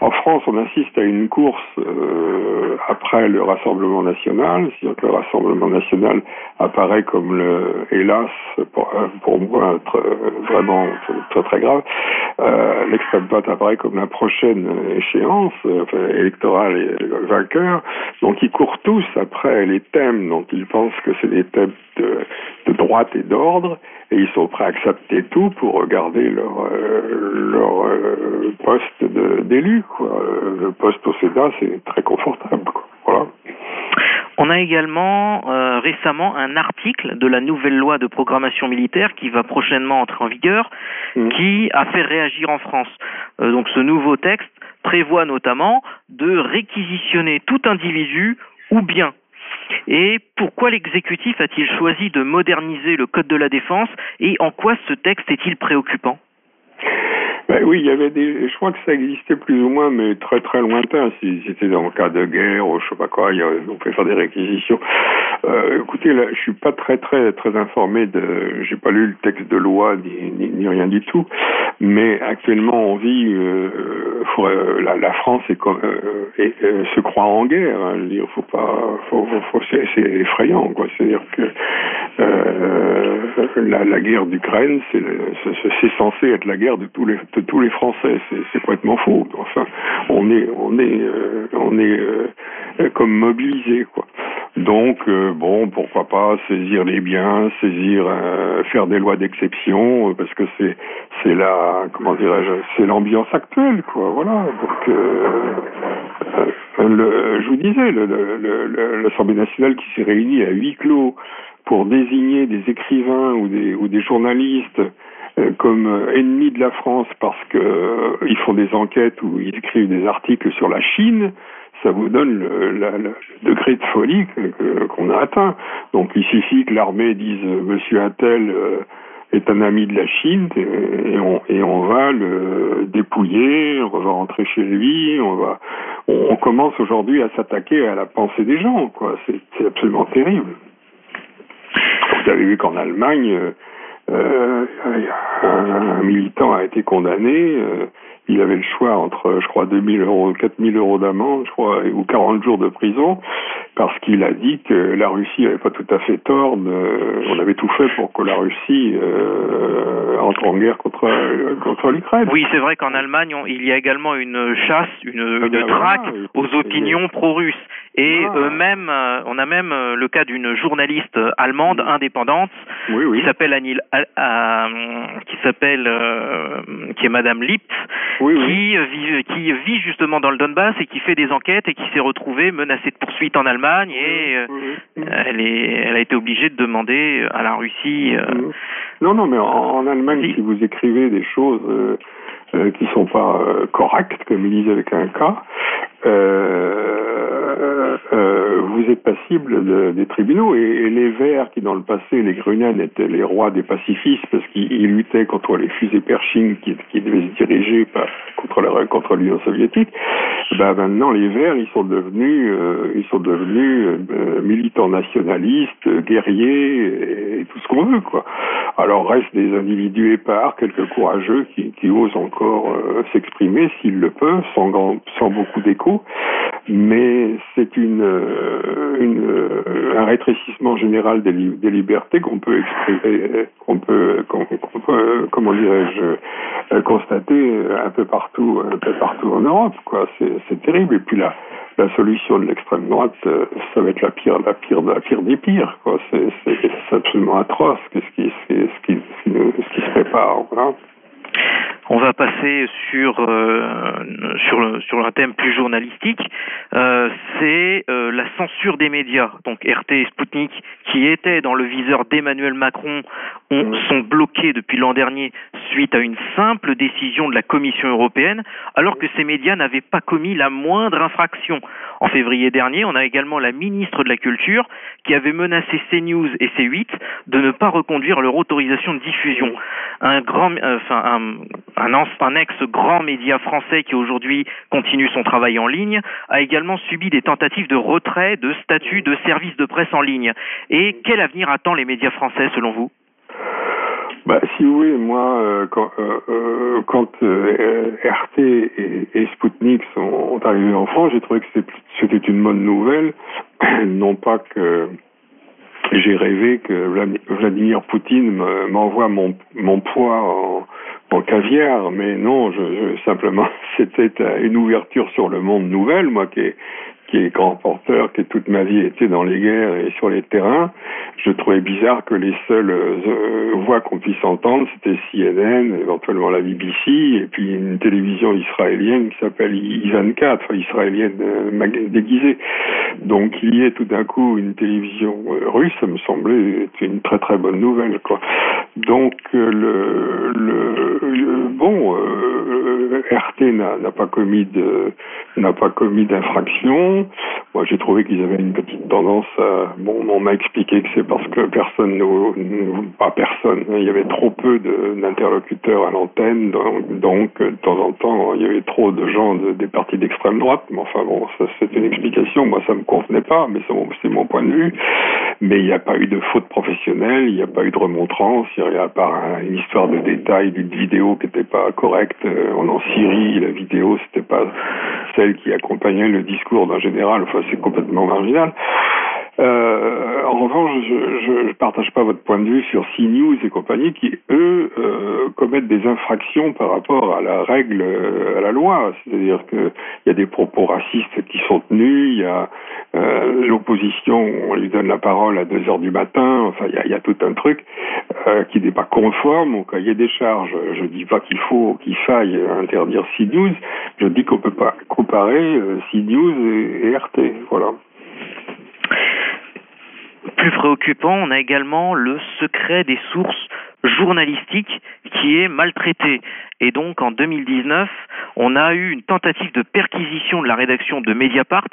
Speaker 4: En France, on assiste à une course euh, après le Rassemblement national, c'est-à-dire que le Rassemblement national apparaît comme le, hélas, pour, pour moi, très, vraiment très très grave, euh, l'extrême droite apparaît comme la prochaine échéance enfin, électorale et vainqueur. Donc ils courent tous après les thèmes dont ils pensent que c'est des thèmes de, de droite et d'ordre, et ils sont prêts à accepter tout pour garder leur, euh, leur euh, poste d'élu. Le poste au Sénat, c'est très confortable. Quoi. Voilà.
Speaker 3: On a également euh, récemment un article de la nouvelle loi de programmation militaire qui va prochainement entrer en vigueur, mmh. qui a fait réagir en France. Euh, donc ce nouveau texte prévoit notamment de réquisitionner tout individu ou bien. Et pourquoi l'exécutif a-t-il choisi de moderniser le Code de la défense et en quoi ce texte est-il préoccupant?
Speaker 4: Ben oui, il y avait des. Je crois que ça existait plus ou moins, mais très très lointain. Si c'était dans le cas de guerre ou je sais pas quoi, on pouvait faire des réquisitions. Euh, écoutez, là, je suis pas très très très informé de. J'ai pas lu le texte de loi ni, ni, rien du tout. Mais actuellement, on vit. Euh, euh la, la, France est, euh, se croit en guerre. Hein, faut pas. C'est effrayant, quoi. C'est-à-dire que la, la guerre d'Ukraine, c'est censé être la guerre de tous les tous les Français. C'est complètement faux. Enfin, on est, on est, euh, on est euh, comme mobilisé, quoi. Donc, euh, bon, pourquoi pas saisir les biens, saisir, faire des lois d'exception, parce que c'est, c'est la, comment dirais-je, c'est l'ambiance actuelle, quoi. Voilà. Donc, je vous disais, l'Assemblée nationale qui s'est réunie à huis clos pour désigner des écrivains ou des, ou des journalistes comme euh, ennemis de la France parce que euh, font des enquêtes ou ils écrivent des articles sur la Chine, ça vous donne le, degré de folie qu'on a atteint. Donc il suffit que l'armée dise Monsieur Attel est un ami de la Chine et on, va le dépouiller, on va rentrer chez lui, on va, on, commence aujourd'hui à s'attaquer à la pensée des gens. C'est absolument terrible. Vous avez vu qu'en Allemagne, euh, un, militant a été condamné. Il avait le choix entre, je crois, 2000 euros, 4000 euros d'amende, je crois, ou 40 jours de prison, parce qu'il a dit que la Russie n'avait pas tout à fait tort. on avait tout fait pour que la Russie euh, entre en guerre contre contre l'Ukraine.
Speaker 3: Oui, c'est vrai qu'en Allemagne, il y a également une chasse, une, ah une ben traque aux opinions pro-russes. Et ah. eux-mêmes, euh, on a même euh, le cas d'une journaliste allemande indépendante qui s'appelle Anil, qui s'appelle, qui est Madame Lipp, qui vit, qui vit justement dans le Donbass et qui fait des enquêtes et qui s'est retrouvée menacée de poursuite en Allemagne et elle est, elle a été obligée de demander à la Russie.
Speaker 4: non, non, mais en, Allemagne, si. vous écrivez des choses euh, qui sont pas euh, correctes, comme ils disent avec un cas, euh, euh, vous êtes passible de, des tribunaux. Et, les Verts, qui dans le passé, les Grünen, étaient les rois des pacifistes parce qu'ils luttaient contre les fusées Pershing qui, qui devaient se diriger pas contre l'Union soviétique, ben maintenant les Verts, ils sont devenus, euh, ils sont devenus militants nationalistes, guerriers et, tout ce qu'on veut, quoi. Alors reste des individus épars, quelques courageux qui, qui osent encore s'exprimer s'ils le peuvent, sans, sans beaucoup d'écho mais c'est une, une, un rétrécissement général des, libertés qu'on peut exprimer, qu'on peut, dirais-je, constater un peu partout, un peu partout en Europe. C'est, terrible. Et puis la solution de l'extrême droite, euh, ça va être la pire, la pire, la pire des pires. C'est, absolument atroce ce qui, se prépare. Voilà.
Speaker 3: On va passer sur euh, sur sur un thème plus journalistique. Euh, c'est euh, la censure des médias. Donc RT et Sputnik, qui étaient dans le viseur d'Emmanuel Macron, ont, sont bloqués depuis l'an dernier suite à une simple décision de la Commission européenne, alors que ces médias n'avaient pas commis la moindre infraction. En février dernier, on a également la ministre de la Culture qui avait menacé CNews et C8 de ne pas reconduire leur autorisation de diffusion. Un grand, enfin un un, ex-grand média français qui aujourd'hui continue son travail en ligne, a également subi des tentatives de retrait de statut de service de presse en ligne. Et quel avenir attend les médias français selon vous?
Speaker 4: Bah, si voulez, moi, euh, quand, euh, euh, RT et, et, Sputnik sont arrivés en France, j'ai trouvé que c'était une bonne nouvelle. [CLEARS THROAT] non pas que j'ai rêvé que Vladimir Poutine m'envoie mon, mon poids en, caviar, mais non, je, je simplement, [LAUGHS] c'était une ouverture sur le monde nouvelle, moi qui qui est grand porteur, qui toute ma vie été dans les guerres et sur les terrains, je trouvais bizarre que les seules euh, voix qu'on puisse entendre, c'était CNN, éventuellement la BBC, et puis une télévision israélienne qui s'appelle I24, enfin israélienne euh, déguisée. Donc il y ait tout d'un coup une télévision euh, russe, ça me semblait une très très bonne nouvelle. Donc le, bon, RT n'a pas commis n'a pas commis d'infraction. Moi, j'ai trouvé qu'ils avaient une petite tendance à... Bon, on m'a expliqué que c'est parce que personne, pas personne, hein, il y avait trop peu d'interlocuteurs à l'antenne, donc, de temps en temps, il y avait trop de gens de, des partis d'extrême droite. Mais enfin bon, c'est une explication. Moi, ça me convenait pas, mais c'est mon, point de vue. Mais il n'y a pas eu de faute professionnelle, il n'y a pas eu de remontrance, il n'y a pas une histoire de détails d'une vidéo qui n'était pas correcte. Euh, en Syrie, la vidéo, c'était pas celle qui accompagnait le discours d'un général. Enfin, c'est complètement marginal. Euh, en revanche, je ne partage pas votre point de vue sur CNews et compagnie qui, eux, euh, commettent des infractions par rapport à la règle, euh, à la loi. C'est-à-dire qu'il y a des propos racistes qui sont tenus, il y a l'opposition, on lui donne la parole à 2 heures du matin, enfin, il y a, tout un truc qui n'est pas conforme au cahier des charges. Je dis pas qu'il faut, qu'il faille interdire CNews, je dis qu'on peut pas comparer CNews et, et RT. Voilà.
Speaker 3: Plus préoccupant, on a également le secret des sources journalistiques qui est maltraité. Et donc en 2019, on a eu une tentative de perquisition de la rédaction de Mediapart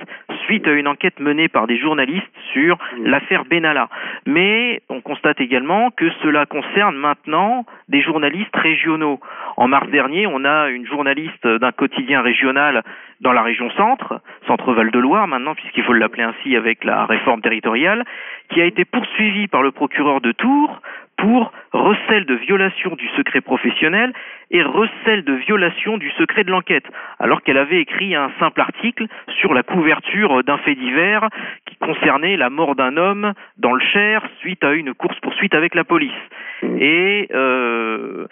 Speaker 3: suite à une enquête menée par des journalistes sur l'affaire Benalla. Mais on constate également que cela concerne maintenant des journalistes régionaux. En mars dernier, on a une journaliste d'un quotidien régional dans la région centre, centre-Val de Loire maintenant, puisqu'il faut l'appeler ainsi avec la réforme territoriale, qui a été poursuivie par le procureur de Tours pour recel de violation du secret professionnel et recel de violation du secret de l'enquête, alors qu'elle avait écrit un simple article sur la couverture d'un fait divers qui concernait la mort d'un homme dans le Cher suite à une course-poursuite avec la police. Et euh,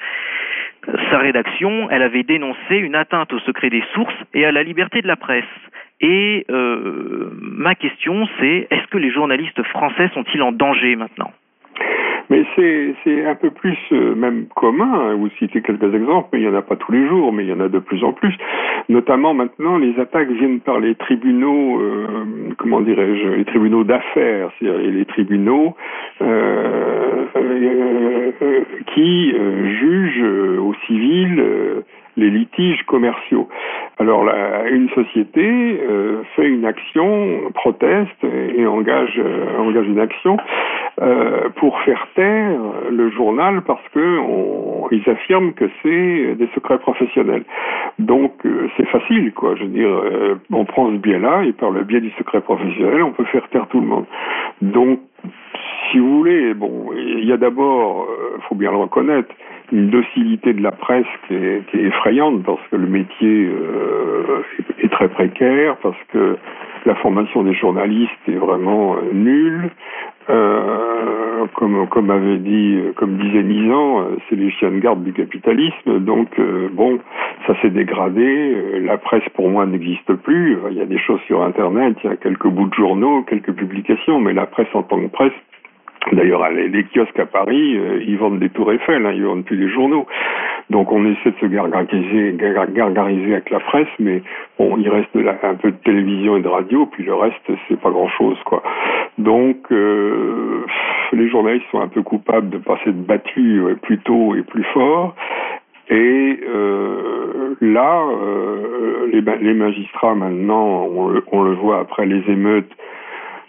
Speaker 3: sa rédaction, elle avait dénoncé une atteinte au secret des sources et à la liberté de la presse. Et euh, ma question, c'est est-ce que les journalistes français sont-ils en danger maintenant?
Speaker 4: Mais c'est un peu plus euh, même commun. Hein. Vous citez quelques exemples, mais il n'y en a pas tous les jours, mais il y en a de plus en plus. Notamment maintenant, les attaques viennent par les tribunaux, euh, comment dirais-je, les tribunaux d'affaires, c'est-à-dire les tribunaux euh, qui jugent au civil les litiges commerciaux. Alors une société action, proteste et engage, euh, engage une action euh, pour faire taire le journal parce que ils affirment que c'est des secrets professionnels. Donc c'est facile, quoi. Je veux dire, on prend ce biais-là et par le biais du secret professionnel, on peut faire taire tout le monde. Donc si vous voulez, bon, il y a d'abord, il faut bien le reconnaître, une docilité de la presse qui est, qui est effrayante parce que le métier euh, est très précaire, parce que la formation des journalistes est vraiment nulle. Euh, comme, comme avait dit, comme disait Nizan, c'est les chiens de garde du capitalisme. Donc bon, ça s'est dégradé. La presse pour moi n'existe plus. Il y a des choses sur Internet, il y a quelques bouts de journaux, quelques publications, mais la presse en tant que presse D'ailleurs, les, kiosques à Paris, euh, ils vendent des tours Eiffel, hein, ils vendent plus des journaux. Donc on essaie de se gargariser, gargariser avec la presse, mais bon, il reste un peu de télévision et de radio, puis le reste, c'est pas grand-chose, quoi. Donc euh, les journalistes sont un peu coupables de passer de battus euh, plus tôt et plus fort. Et là, les, les, magistrats maintenant, on on le voit après les émeutes,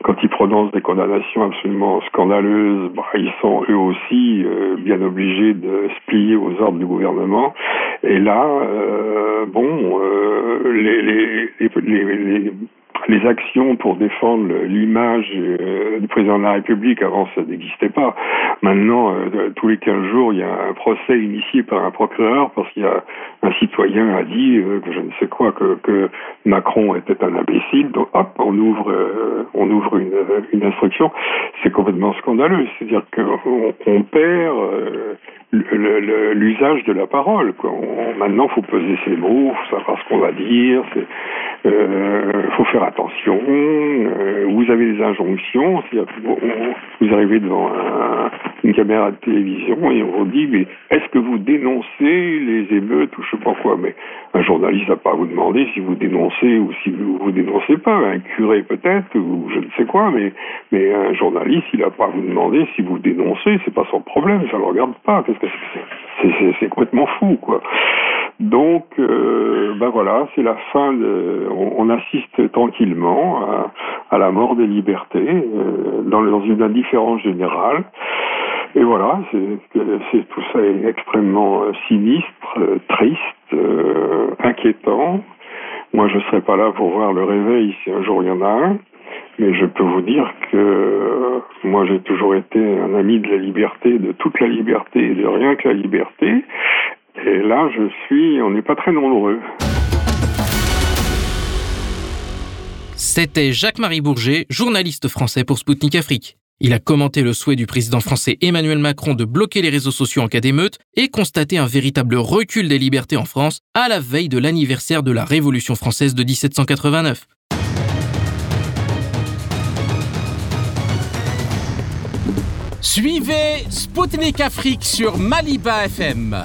Speaker 4: quand ils prononcent des condamnations absolument scandaleuses, bah, ils sont eux aussi euh, bien obligés de se plier aux ordres du gouvernement. Et là, euh, bon, euh, les, les, les, les actions pour défendre l'image euh, du président de la République, avant ça n'existait pas. Maintenant, euh, tous les 15 jours, il y a un procès initié par un procureur parce qu'il y a un citoyen a dit euh, que je ne sais quoi, que, Macron était un imbécile. Donc hop, on ouvre, on ouvre une, instruction. C'est complètement scandaleux. C'est-à-dire qu'on on perd l'usage de la parole. Quoi. maintenant, faut peser ses mots, faut savoir ce qu'on va dire. Euh, faut faire attention. Euh, vous avez des injonctions. Vous arrivez devant une caméra de télévision et on dit mais est-ce que vous dénoncez les émeutes ou je sais pas quoi? Mais un journaliste n'a pas à vous demander si vous dénoncez ou si vous vous dénoncez pas. Un curé peut-être ou je ne sais quoi, mais mais un journaliste il n'a pas à vous demander si vous dénoncez. C'est pas son problème. Ça le regarde pas. Qu'est-ce que c'est? C'est complètement fou quoi. Donc, euh, ben voilà, c'est la fin. De, on, assiste tranquillement à, la mort des libertés euh, dans, une indifférence générale. Et voilà, c'est tout ça est extrêmement euh, sinistre, triste, inquiétant. Moi, je ne serai pas là pour voir le réveil si un jour il y en a un. Mais je peux vous dire que moi j'ai toujours été un ami de la liberté, de toute la liberté et de rien que la liberté. Et là, je suis, on n'est pas très nombreux.
Speaker 2: C'était Jacques-Marie Bourget, journaliste français pour Spoutnik Afrique. Il a commenté le souhait du président français Emmanuel Macron de bloquer les réseaux sociaux en cas d'émeute et constaté un véritable recul des libertés en France à la veille de l'anniversaire de la Révolution française de 1789.
Speaker 1: Suivez Spoutnik Afrique sur Maliba FM.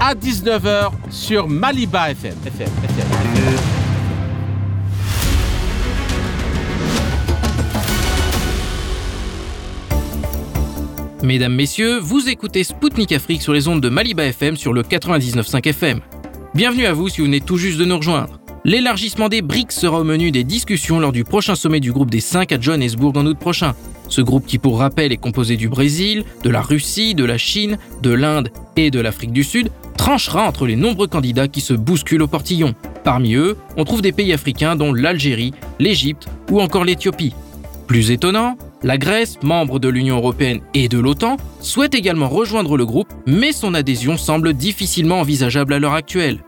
Speaker 1: à 19h sur Maliba FM.
Speaker 2: Mesdames, Messieurs, vous écoutez Spoutnik Afrique sur les ondes de Maliba FM sur le 99.5 FM. Bienvenue à vous si vous venez tout juste de nous rejoindre. L'élargissement des BRICS sera au menu des discussions lors du prochain sommet du groupe des 5 à Johannesburg en août prochain. Ce groupe qui pour rappel est composé du Brésil, de la Russie, de la Chine, de l'Inde et de l'Afrique du Sud, tranchera entre les nombreux candidats qui se bousculent au portillon. Parmi eux, on trouve des pays africains dont l'Algérie, l'Égypte ou encore l'Éthiopie. Plus étonnant, la Grèce, membre de l'Union européenne et de l'OTAN, souhaite également rejoindre le groupe, mais son adhésion semble difficilement envisageable à l'heure actuelle.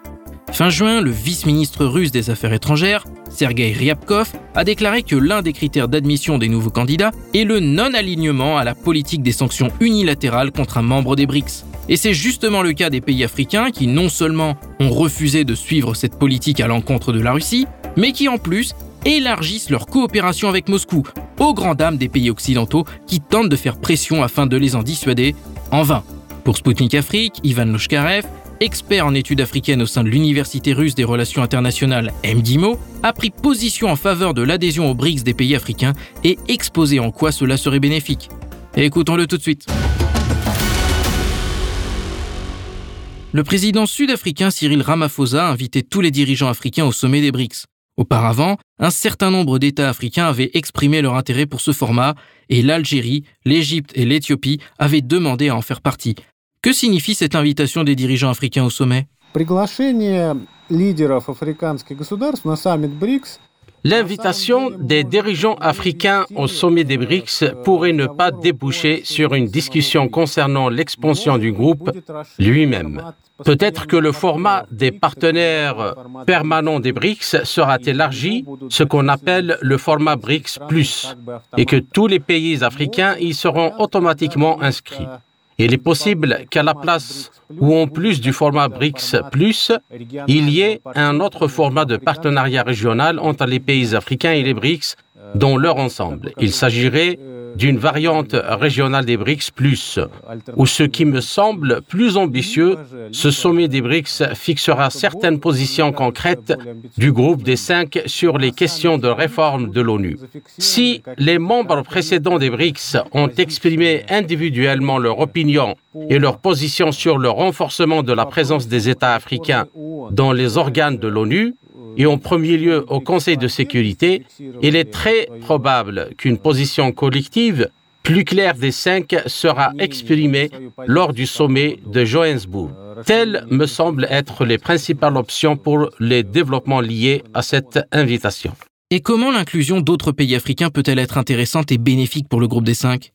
Speaker 2: Fin juin, le vice-ministre russe des Affaires étrangères, Sergei Ryabkov, a déclaré que l'un des critères d'admission des nouveaux candidats est le non-alignement à la politique des sanctions unilatérales contre un membre des BRICS. Et c'est justement le cas des pays africains qui non seulement ont refusé de suivre cette politique à l'encontre de la Russie, mais qui en plus élargissent leur coopération avec Moscou, aux grandes dames des pays occidentaux qui tentent de faire pression afin de les en dissuader, en vain. Pour Sputnik Afrique, Ivan Loshkarev, expert en études africaines au sein de l'Université russe des relations internationales MDIMO, a pris position en faveur de l'adhésion aux BRICS des pays africains et exposé en quoi cela serait bénéfique. Écoutons-le tout de suite. Le président sud-africain Cyril Ramaphosa a invité tous les dirigeants africains au sommet des BRICS. Auparavant, un certain nombre d'États africains avaient exprimé leur intérêt pour ce format et l'Algérie, l'Égypte et l'Éthiopie avaient demandé à en faire partie. Que signifie cette invitation des dirigeants africains au sommet?
Speaker 1: L'invitation des dirigeants africains au sommet des BRICS pourrait ne pas déboucher sur une discussion concernant l'expansion du groupe lui-même. Peut-être que le format des partenaires permanents des BRICS sera élargi, ce qu'on appelle le format BRICS +, et que tous les pays africains y seront automatiquement inscrits. Il est possible qu'à la place ou en plus du format BRICS, il y ait un autre format de partenariat régional entre les pays africains et les BRICS dans leur ensemble. Il s'agirait d'une variante régionale des BRICS plus, ou ce qui me semble plus ambitieux, ce sommet des BRICS fixera certaines positions concrètes du groupe des cinq sur les questions de réforme de l'ONU. Si les membres précédents des BRICS ont exprimé individuellement leur opinion et leur position sur le renforcement de la présence des États africains dans les organes de l'ONU, et en premier lieu au Conseil de sécurité, il est très probable qu'une position collective plus claire des cinq sera exprimée lors du sommet de Johannesburg. Telles me semblent être les principales options pour les développements liés à cette invitation.
Speaker 2: Et comment l'inclusion d'autres pays africains peut-elle être intéressante et bénéfique pour le groupe des cinq?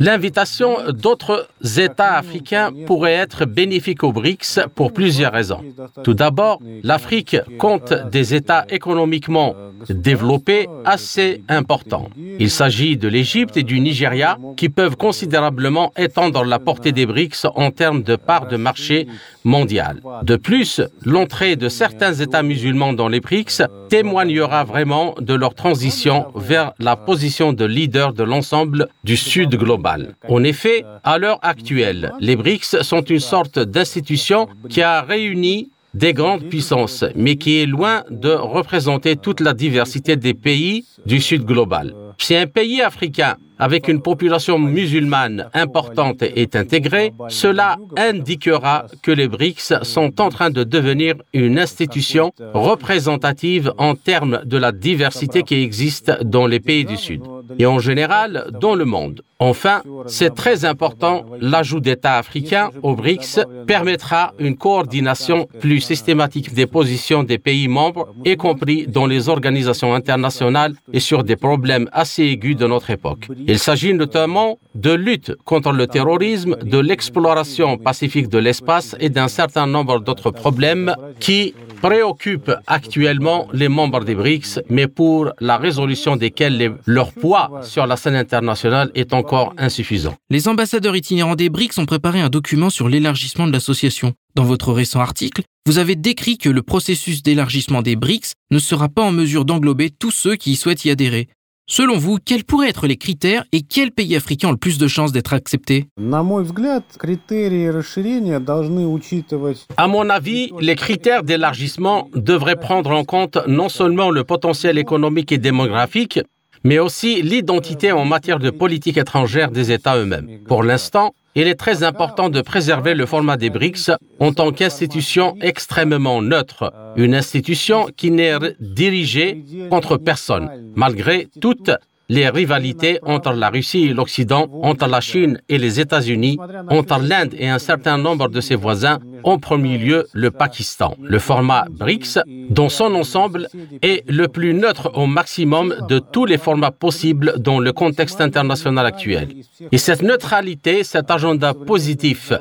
Speaker 1: L'invitation d'autres États africains pourrait être bénéfique aux BRICS pour plusieurs raisons. Tout d'abord, l'Afrique compte des États économiquement développés assez importants. Il s'agit de l'Égypte et du Nigeria qui peuvent considérablement étendre la portée des BRICS en termes de part de marché mondial. De plus, l'entrée de certains États musulmans dans les BRICS témoignera vraiment de leur transition vers la position de leader de l'ensemble du Sud global. En effet, à l'heure actuelle, les BRICS sont une sorte d'institution qui a réuni des grandes puissances, mais qui est loin de représenter toute la diversité des pays du Sud global. Si un pays africain avec une population musulmane importante est intégré, cela indiquera que les BRICS sont en train de devenir une institution représentative en termes de la diversité qui existe dans les pays du Sud et en général dans le monde. Enfin, c'est très important, l'ajout d'États africains aux BRICS permettra une coordination plus systématique des positions des pays membres, y compris dans les organisations internationales et sur des problèmes assez aigus de notre époque. Il s'agit notamment de lutte contre le terrorisme, de l'exploration pacifique de l'espace et d'un certain nombre d'autres problèmes qui préoccupent actuellement les membres des BRICS, mais pour la résolution desquels leur poids sur la scène internationale est encore insuffisant.
Speaker 2: Les ambassadeurs itinérants des BRICS ont préparé un document sur l'élargissement de l'association. Dans votre récent article, vous avez décrit que le processus d'élargissement des BRICS ne sera pas en mesure d'englober tous ceux qui souhaitent y adhérer. Selon vous, quels pourraient être les critères et quels pays africains ont le plus de chances d'être acceptés
Speaker 1: À mon avis, les critères d'élargissement devraient prendre en compte non seulement le potentiel économique et démographique, mais aussi l'identité en matière de politique étrangère des États eux-mêmes. Pour l'instant, il est très important de préserver le format des BRICS en tant qu'institution extrêmement neutre, une institution qui n'est dirigée contre personne, malgré toute les rivalités entre la Russie et l'Occident, entre la Chine et les États-Unis, entre l'Inde et un certain nombre de ses voisins, en premier lieu le Pakistan. Le format BRICS, dans son ensemble, est le plus neutre au maximum de tous les formats possibles dans le contexte international actuel. Et cette neutralité, cet agenda positif,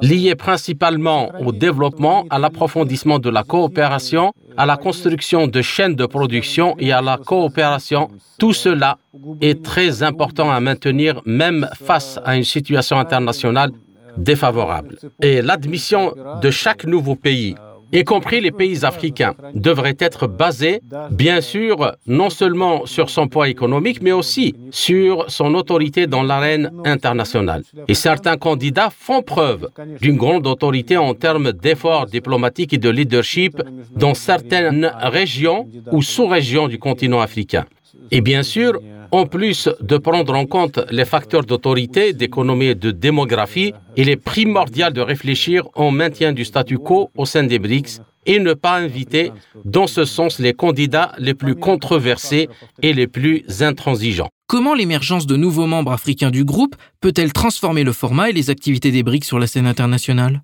Speaker 1: lié principalement au développement, à l'approfondissement de la coopération, à la construction de chaînes de production et à la coopération, tout cela est très important à maintenir même face à une situation internationale défavorable. Et l'admission de chaque nouveau pays, y compris les pays africains, devrait être basée, bien sûr, non seulement sur son poids économique, mais aussi sur son autorité dans l'arène internationale. Et certains candidats font preuve d'une grande autorité en termes d'efforts diplomatiques et de leadership dans certaines régions ou sous-régions du continent africain. Et bien sûr, en plus de prendre en compte les facteurs d'autorité, d'économie et de démographie, il est primordial de réfléchir au maintien du statu quo au sein des BRICS et ne pas inviter dans ce sens les candidats les plus controversés et les plus intransigeants.
Speaker 2: Comment l'émergence de nouveaux membres africains du groupe peut-elle transformer le format et les activités des BRICS sur la scène internationale?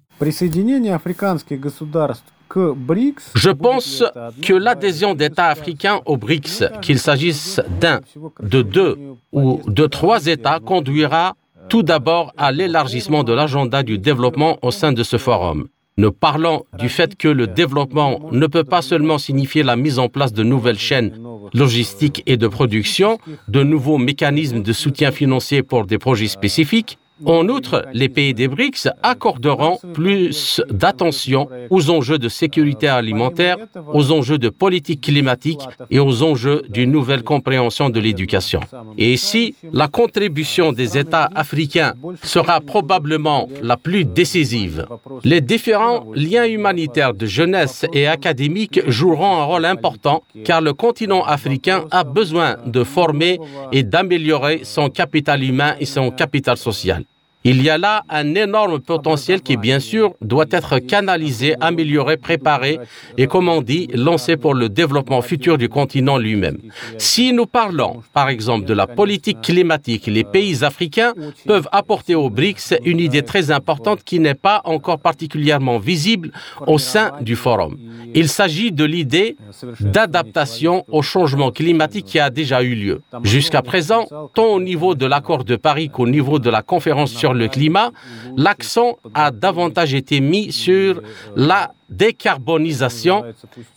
Speaker 1: Je pense que l'adhésion d'États africains aux BRICS, qu'il s'agisse d'un, de deux ou de trois États, conduira tout d'abord à l'élargissement de l'agenda du développement au sein de ce forum. Nous parlons du fait que le développement ne peut pas seulement signifier la mise en place de nouvelles chaînes logistiques et de production, de nouveaux mécanismes de soutien financier pour des projets spécifiques, en outre, les pays des BRICS accorderont plus d'attention aux enjeux de sécurité alimentaire, aux enjeux de politique climatique et aux enjeux d'une nouvelle compréhension de l'éducation. Et ici, la contribution des États africains sera probablement la plus décisive. Les différents liens humanitaires de jeunesse et académiques joueront un rôle important car le continent africain a besoin de former et d'améliorer son capital humain et son capital social. Il y a là un énorme potentiel qui, bien sûr, doit être canalisé, amélioré, préparé et, comme on dit, lancé pour le développement futur du continent lui-même. Si nous parlons, par exemple, de la politique climatique, les pays africains peuvent apporter aux BRICS une idée très importante qui n'est pas encore particulièrement visible au sein du forum. Il s'agit de l'idée d'adaptation au changement climatique qui a déjà eu lieu. Jusqu'à présent, tant au niveau de l'accord de Paris qu'au niveau de la conférence sur le climat, l'accent a davantage été mis sur la décarbonisation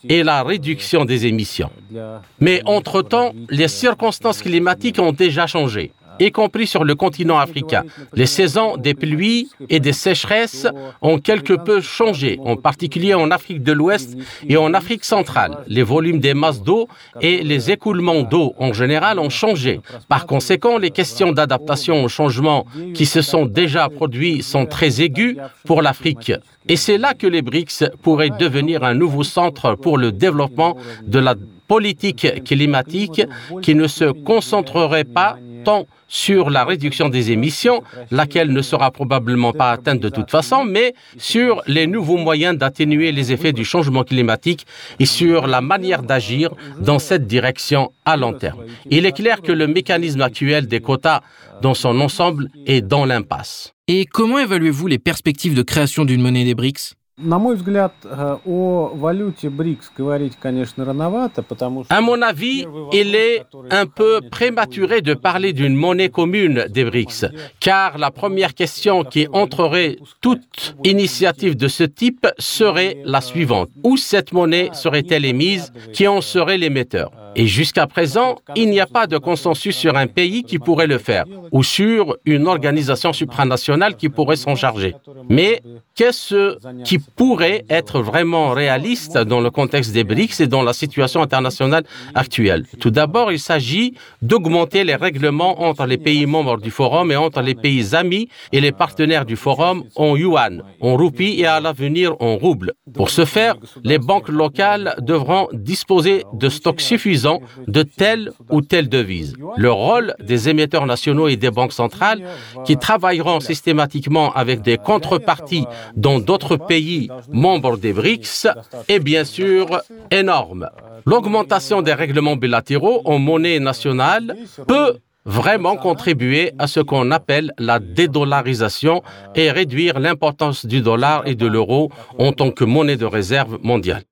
Speaker 1: et la réduction des émissions. Mais entre-temps, les circonstances climatiques ont déjà changé y compris sur le continent africain. Les saisons des pluies et des sécheresses ont quelque peu changé, en particulier en Afrique de l'Ouest et en Afrique centrale. Les volumes des masses d'eau et les écoulements d'eau en général ont changé. Par conséquent, les questions d'adaptation au changement qui se sont déjà produits sont très aiguës pour l'Afrique. Et c'est là que les BRICS pourraient devenir un nouveau centre pour le développement de la politique climatique qui ne se concentrerait pas tant sur la réduction des émissions, laquelle ne sera probablement pas atteinte de toute façon, mais sur les nouveaux moyens d'atténuer les effets du changement climatique et sur la manière d'agir dans cette direction à long terme. Il est clair que le mécanisme actuel des quotas dans son ensemble est dans l'impasse.
Speaker 2: Et comment évaluez-vous les perspectives de création d'une monnaie des BRICS?
Speaker 1: À mon avis, il est un peu prématuré de parler d'une monnaie commune des BRICS, car la première question qui entrerait toute initiative de ce type serait la suivante. Où cette monnaie serait-elle émise Qui en serait l'émetteur? Et jusqu'à présent, il n'y a pas de consensus sur un pays qui pourrait le faire ou sur une organisation supranationale qui pourrait s'en charger. Mais qu'est-ce qui pourrait être vraiment réaliste dans le contexte des BRICS et dans la situation internationale actuelle Tout d'abord, il s'agit d'augmenter les règlements entre les pays membres du forum et entre les pays amis et les partenaires du forum en yuan, en roupies et à l'avenir en roubles. Pour ce faire, les banques locales devront disposer de stocks suffisants de telle ou telle devise. Le rôle des émetteurs nationaux et des banques centrales qui travailleront systématiquement avec des contreparties dans d'autres pays membres des BRICS est bien sûr énorme. L'augmentation des règlements bilatéraux en monnaie nationale peut vraiment contribuer à ce qu'on appelle la dédollarisation et réduire l'importance du dollar et de l'euro en tant que monnaie de réserve mondiale.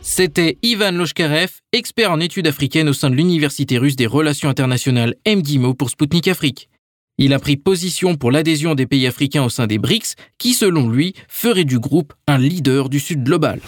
Speaker 2: C'était Ivan Loshkarev, expert en études africaines au sein de l'Université russe des relations internationales MGIMO pour Sputnik Afrique. Il a pris position pour l'adhésion des pays africains au sein des BRICS, qui selon lui ferait du groupe un leader du Sud global.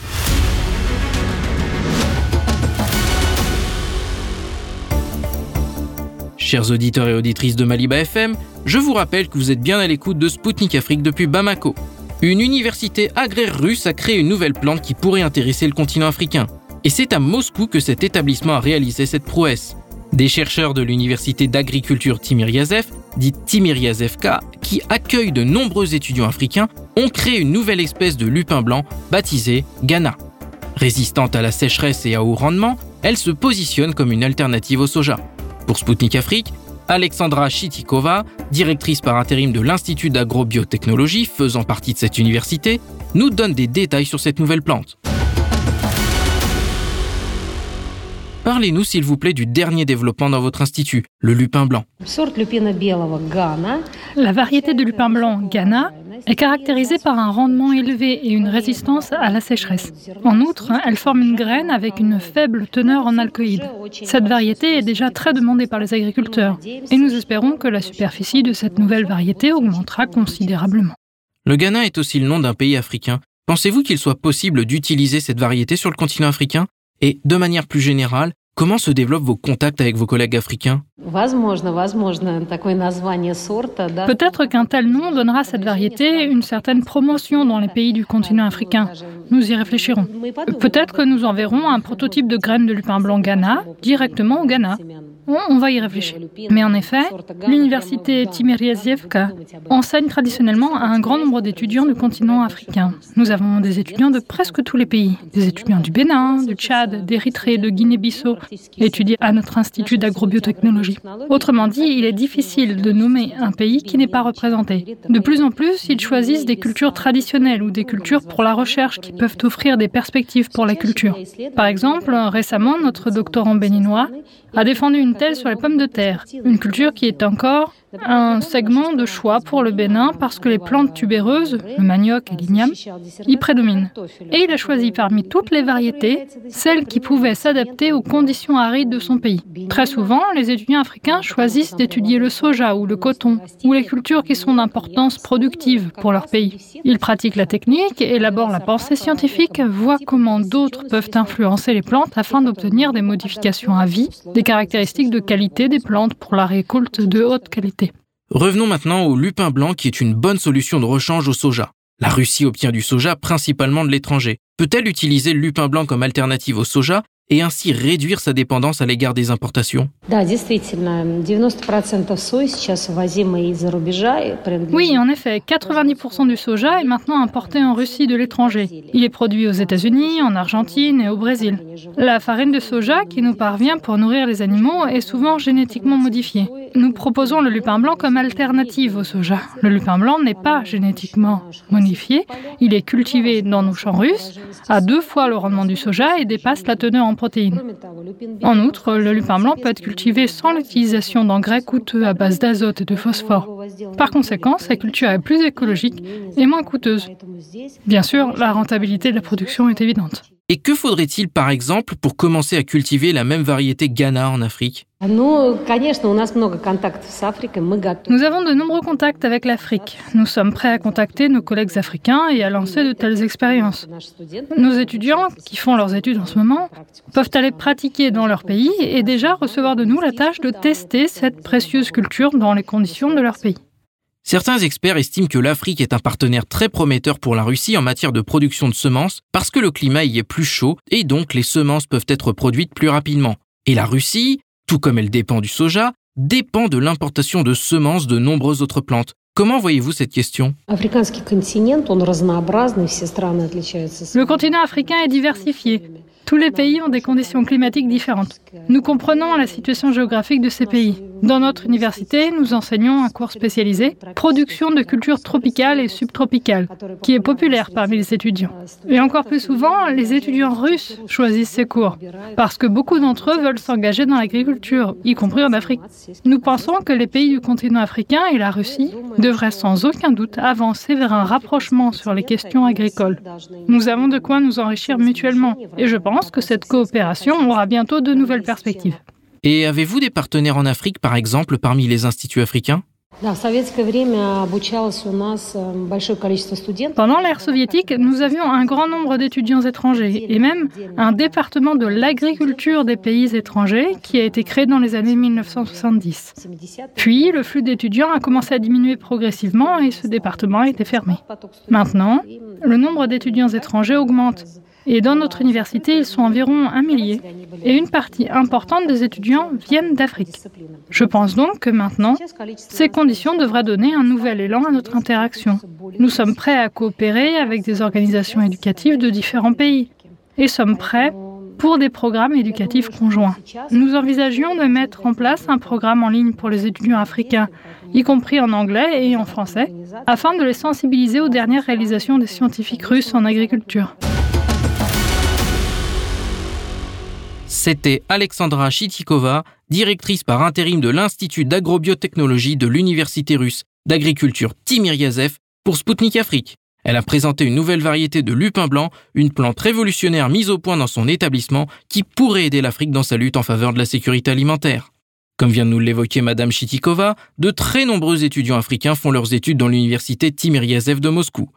Speaker 2: Chers auditeurs et auditrices de Maliba FM, je vous rappelle que vous êtes bien à l'écoute de Sputnik Afrique depuis Bamako. Une université agraire russe a créé une nouvelle plante qui pourrait intéresser le continent africain. Et c'est à Moscou que cet établissement a réalisé cette prouesse. Des chercheurs de l'université d'agriculture Timiryazev, dite Timiryazevka, qui accueille de nombreux étudiants africains, ont créé une nouvelle espèce de lupin blanc baptisée Ghana. Résistante à la sécheresse et à haut rendement, elle se positionne comme une alternative au soja. Pour Sputnik Afrique, Alexandra Chitikova, directrice par intérim de l'Institut d'agrobiotechnologie faisant partie de cette université, nous donne des détails sur cette nouvelle plante. Parlez-nous s'il vous plaît du dernier développement dans votre institut, le lupin blanc.
Speaker 5: La variété de lupin blanc Ghana est caractérisée par un rendement élevé et une résistance à la sécheresse. En outre, elle forme une graine avec une faible teneur en alcoïdes. Cette variété est déjà très demandée par les agriculteurs et nous espérons que la superficie de cette nouvelle variété augmentera considérablement.
Speaker 2: Le Ghana est aussi le nom d'un pays africain. Pensez-vous qu'il soit possible d'utiliser cette variété sur le continent africain? Et de manière plus générale, comment se développent vos contacts avec vos collègues africains?
Speaker 5: Peut-être qu'un tel nom donnera à cette variété une certaine promotion dans les pays du continent africain. Nous y réfléchirons. Peut-être que nous enverrons un prototype de graines de lupin blanc Ghana directement au Ghana. On va y réfléchir. Mais en effet, l'université Timiriazevka enseigne traditionnellement à un grand nombre d'étudiants du continent africain. Nous avons des étudiants de presque tous les pays. Des étudiants du Bénin, du Tchad, d'Érythrée, de Guinée-Bissau, étudiés à notre institut d'agrobiotechnologie. Autrement dit, il est difficile de nommer un pays qui n'est pas représenté. De plus en plus, ils choisissent des cultures traditionnelles ou des cultures pour la recherche qui peuvent offrir des perspectives pour la culture. Par exemple, récemment, notre doctorant béninois a défendu une sur les pommes de terre, une culture qui est encore un segment de choix pour le Bénin parce que les plantes tubéreuses, le manioc et l'igname, y prédominent. Et il a choisi parmi toutes les variétés celles qui pouvaient s'adapter aux conditions arides de son pays. Très souvent, les étudiants africains choisissent d'étudier le soja ou le coton ou les cultures qui sont d'importance productive pour leur pays. Ils pratiquent la technique, élaborent la pensée scientifique, voient comment d'autres peuvent influencer les plantes afin d'obtenir des modifications à vie, des caractéristiques de qualité des plantes pour la récolte de haute qualité.
Speaker 2: Revenons maintenant au lupin blanc qui est une bonne solution de rechange au soja. La Russie obtient du soja principalement de l'étranger. Peut-elle utiliser le lupin blanc comme alternative au soja et ainsi réduire sa dépendance à l'égard des importations?
Speaker 5: Oui, en effet, 90% du soja est maintenant importé en Russie de l'étranger. Il est produit aux États-Unis, en Argentine et au Brésil. La farine de soja qui nous parvient pour nourrir les animaux est souvent génétiquement modifiée. Nous proposons le lupin blanc comme alternative au soja. Le lupin blanc n'est pas génétiquement modifié, il est cultivé dans nos champs russes à deux fois le rendement du soja et dépasse la teneur en protéines. En outre, le lupin blanc peut être cultivé sans l'utilisation d'engrais coûteux à base d'azote et de phosphore. Par conséquent, sa culture est plus écologique et moins coûteuse. Bien sûr, la rentabilité de la production est évidente.
Speaker 2: Et que faudrait-il par exemple pour commencer à cultiver la même variété Ghana en Afrique?
Speaker 5: Nous avons de nombreux contacts avec l'Afrique. Nous sommes prêts à contacter nos collègues africains et à lancer de telles expériences. Nos étudiants, qui font leurs études en ce moment, peuvent aller pratiquer dans leur pays et déjà recevoir de nous la tâche de tester cette précieuse culture dans les conditions de leur pays.
Speaker 2: Certains experts estiment que l'Afrique est un partenaire très prometteur pour la Russie en matière de production de semences parce que le climat y est plus chaud et donc les semences peuvent être produites plus rapidement. Et la Russie, tout comme elle dépend du soja, dépend de l'importation de semences de nombreuses autres plantes. Comment voyez-vous cette question?
Speaker 5: Le continent africain est diversifié. Tous les pays ont des conditions climatiques différentes. Nous comprenons la situation géographique de ces pays. Dans notre université, nous enseignons un cours spécialisé Production de cultures tropicales et subtropicales, qui est populaire parmi les étudiants. Et encore plus souvent, les étudiants russes choisissent ces cours, parce que beaucoup d'entre eux veulent s'engager dans l'agriculture, y compris en Afrique. Nous pensons que les pays du continent africain et la Russie devraient sans aucun doute avancer vers un rapprochement sur les questions agricoles. Nous avons de quoi nous enrichir mutuellement, et je pense que cette coopération aura bientôt de nouvelles perspectives.
Speaker 2: Et avez-vous des partenaires en Afrique, par exemple, parmi les instituts africains?
Speaker 5: Pendant l'ère soviétique, nous avions un grand nombre d'étudiants étrangers et même un département de l'agriculture des pays étrangers qui a été créé dans les années 1970. Puis, le flux d'étudiants a commencé à diminuer progressivement et ce département a été fermé. Maintenant, le nombre d'étudiants étrangers augmente et dans notre université, ils sont environ un millier. Et une partie importante des étudiants viennent d'Afrique. Je pense donc que maintenant, ces conditions devraient donner un nouvel élan à notre interaction. Nous sommes prêts à coopérer avec des organisations éducatives de différents pays. et sommes prêts pour des programmes éducatifs conjoints. Nous envisagions de mettre en place un programme en ligne pour les étudiants africains, y compris en anglais et en français, afin de les sensibiliser aux dernières réalisations des scientifiques russes en agriculture.
Speaker 2: C'était Alexandra Chitikova, directrice par intérim de l'Institut d'agrobiotechnologie de l'Université russe d'agriculture Timiryazev pour Sputnik Afrique. Elle a présenté une nouvelle variété de lupin blanc, une plante révolutionnaire mise au point dans son établissement qui pourrait aider l'Afrique dans sa lutte en faveur de la sécurité alimentaire. Comme vient de nous l'évoquer Madame Chitikova, de très nombreux étudiants africains font leurs études dans l'université Timiryazev de Moscou.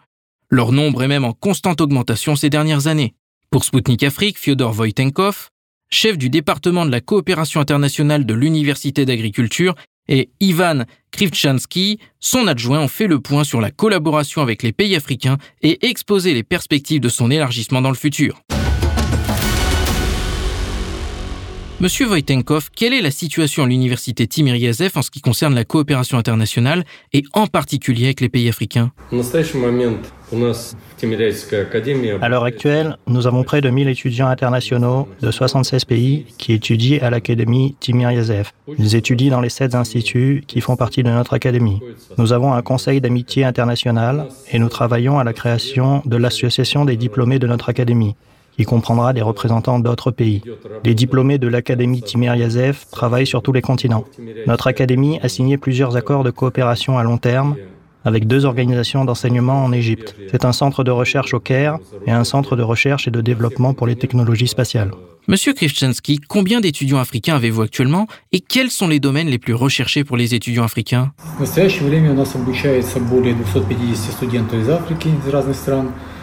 Speaker 2: Leur nombre est même en constante augmentation ces dernières années. Pour Sputnik Afrique, Fyodor Voitenkov, chef du département de la coopération internationale de l'université d'agriculture, et Ivan Krivchansky, son adjoint, ont fait le point sur la collaboration avec les pays africains et exposé les perspectives de son élargissement dans le futur. Monsieur Voitenkov, quelle est la situation à l'université Timiryazev en ce qui concerne la coopération internationale et en particulier avec les pays africains?
Speaker 6: À l'heure actuelle, nous avons près de 1000 étudiants internationaux de 76 pays qui étudient à l'Académie Timiryazev. Ils étudient dans les sept instituts qui font partie de notre académie. Nous avons un conseil d'amitié international et nous travaillons à la création de l'association des diplômés de notre académie qui comprendra des représentants d'autres pays. Les diplômés de l'Académie Timiryazev travaillent sur tous les continents. Notre académie a signé plusieurs accords de coopération à long terme avec deux organisations d'enseignement en Égypte. C'est un centre de recherche au Caire et un centre de recherche et de développement pour les technologies spatiales.
Speaker 2: Monsieur Krivchensky, combien d'étudiants africains avez-vous actuellement et quels sont les domaines les plus recherchés pour les étudiants africains?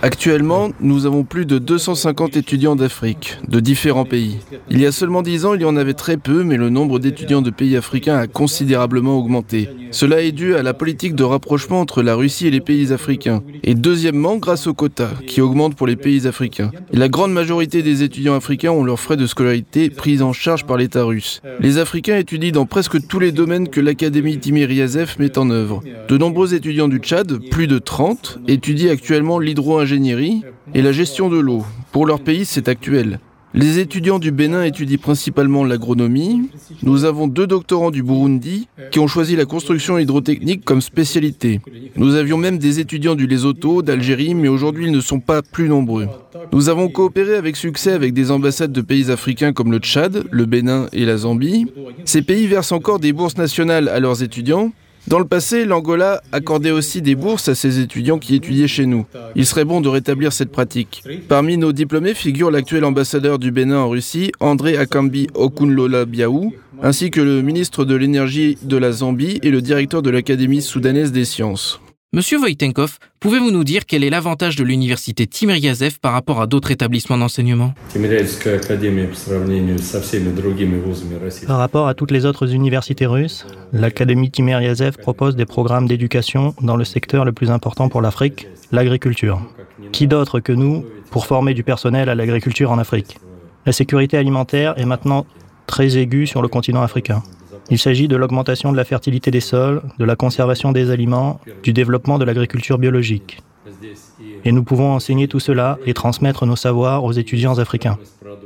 Speaker 7: Actuellement, nous avons plus de 250 étudiants d'Afrique, de différents pays. Il y a seulement 10 ans, il y en avait très peu, mais le nombre d'étudiants de pays africains a considérablement augmenté. Cela est dû à la politique de rapprochement entre la Russie et les pays africains. Et deuxièmement, grâce aux quotas, qui augmentent pour les pays africains. La grande majorité des étudiants africains ont leurs frais de scolarité pris en charge par l'État russe. Les Africains étudient dans presque tous les domaines que l'Académie Timiryazev met en œuvre. De nombreux étudiants du Tchad, plus de 30, étudient actuellement l'hydro-ingénierie et la gestion de l'eau. Pour leur pays, c'est actuel. Les étudiants du Bénin étudient principalement l'agronomie. Nous avons deux doctorants du Burundi qui ont choisi la construction hydrotechnique comme spécialité. Nous avions même des étudiants du Lesotho, d'Algérie, mais aujourd'hui ils ne sont pas plus nombreux. Nous avons coopéré avec succès avec des ambassades de pays africains comme le Tchad, le Bénin et la Zambie. Ces pays versent encore des bourses nationales à leurs étudiants, dans le passé, l'Angola accordait aussi des bourses à ses étudiants qui étudiaient chez nous. Il serait bon de rétablir cette pratique. Parmi nos diplômés figure l'actuel ambassadeur du Bénin en Russie, André Akambi Okunlola Biaou, ainsi que le ministre de l'énergie de la Zambie et le directeur de l'Académie soudanaise des sciences.
Speaker 2: Monsieur Voitenkov, pouvez-vous nous dire quel est l'avantage de l'université Timiryazev par rapport à d'autres établissements d'enseignement?
Speaker 6: Par rapport à toutes les autres universités russes, l'Académie Timiryazev propose des programmes d'éducation dans le secteur le plus important pour l'Afrique, l'agriculture. Qui d'autre que nous pour former du personnel à l'agriculture en Afrique? La sécurité alimentaire est maintenant très aiguë sur le continent africain. Il s'agit de l'augmentation de la fertilité des sols, de la conservation des aliments, du développement de l'agriculture biologique. Et nous pouvons enseigner tout cela et transmettre nos savoirs aux étudiants africains.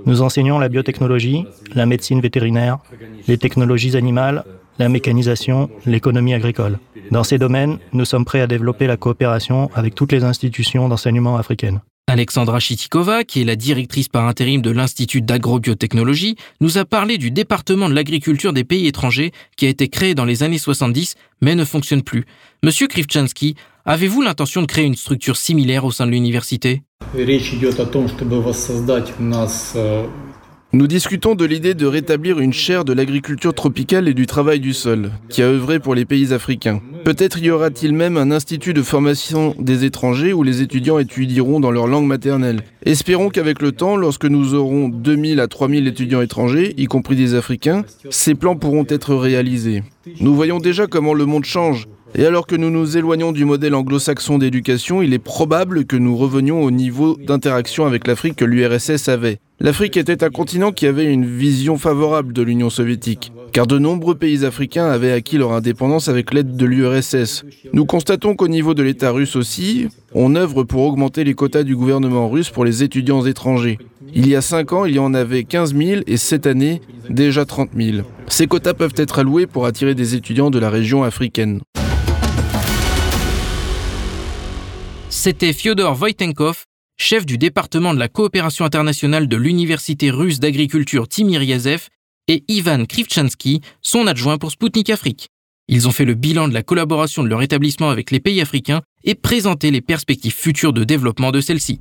Speaker 6: Nous enseignons la biotechnologie, la médecine vétérinaire, les technologies animales, la mécanisation, l'économie agricole. Dans ces domaines, nous sommes prêts à développer la coopération avec toutes les institutions d'enseignement africaines.
Speaker 2: Alexandra Chitikova, qui est la directrice par intérim de l'Institut d'agrobiotechnologie, nous a parlé du département de l'agriculture des pays étrangers qui a été créé dans les années 70 mais ne fonctionne plus. Monsieur Krivchansky, avez-vous l'intention de créer une structure similaire au sein de l'université?
Speaker 7: Nous discutons de l'idée de rétablir une chaire de l'agriculture tropicale et du travail du sol, qui a œuvré pour les pays africains. Peut-être y aura-t-il même un institut de formation des étrangers où les étudiants étudieront dans leur langue maternelle. Espérons qu'avec le temps, lorsque nous aurons 2000 à 3000 étudiants étrangers, y compris des Africains, ces plans pourront être réalisés. Nous voyons déjà comment le monde change. Et alors que nous nous éloignons du modèle anglo-saxon d'éducation, il est probable que nous revenions au niveau d'interaction avec l'Afrique que l'URSS avait. L'Afrique était un continent qui avait une vision favorable de l'Union soviétique, car de nombreux pays africains avaient acquis leur indépendance avec l'aide de l'URSS. Nous constatons qu'au niveau de l'État russe aussi, on œuvre pour augmenter les quotas du gouvernement russe pour les étudiants étrangers. Il y a 5 ans, il y en avait 15 000 et cette année, déjà 30 000. Ces quotas peuvent être alloués pour attirer des étudiants de la région africaine.
Speaker 2: C'était Fyodor Voitenkov, chef du département de la coopération internationale de l'Université russe d'agriculture Timiryazev, et Ivan Krivchansky, son adjoint pour Sputnik Afrique. Ils ont fait le bilan de la collaboration de leur établissement avec les pays africains et présenté les perspectives futures de développement de celle-ci.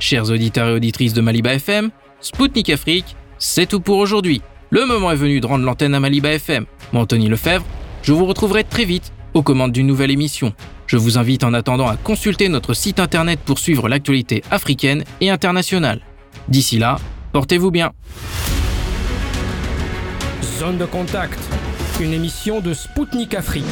Speaker 2: Chers auditeurs et auditrices de Maliba FM, Spoutnik Afrique, c'est tout pour aujourd'hui. Le moment est venu de rendre l'antenne à Maliba FM. Moi, Anthony Lefebvre, je vous retrouverai très vite aux commandes d'une nouvelle émission. Je vous invite en attendant à consulter notre site internet pour suivre l'actualité africaine et internationale. D'ici là, portez-vous bien.
Speaker 8: Zone de contact, une émission de Spoutnik Afrique.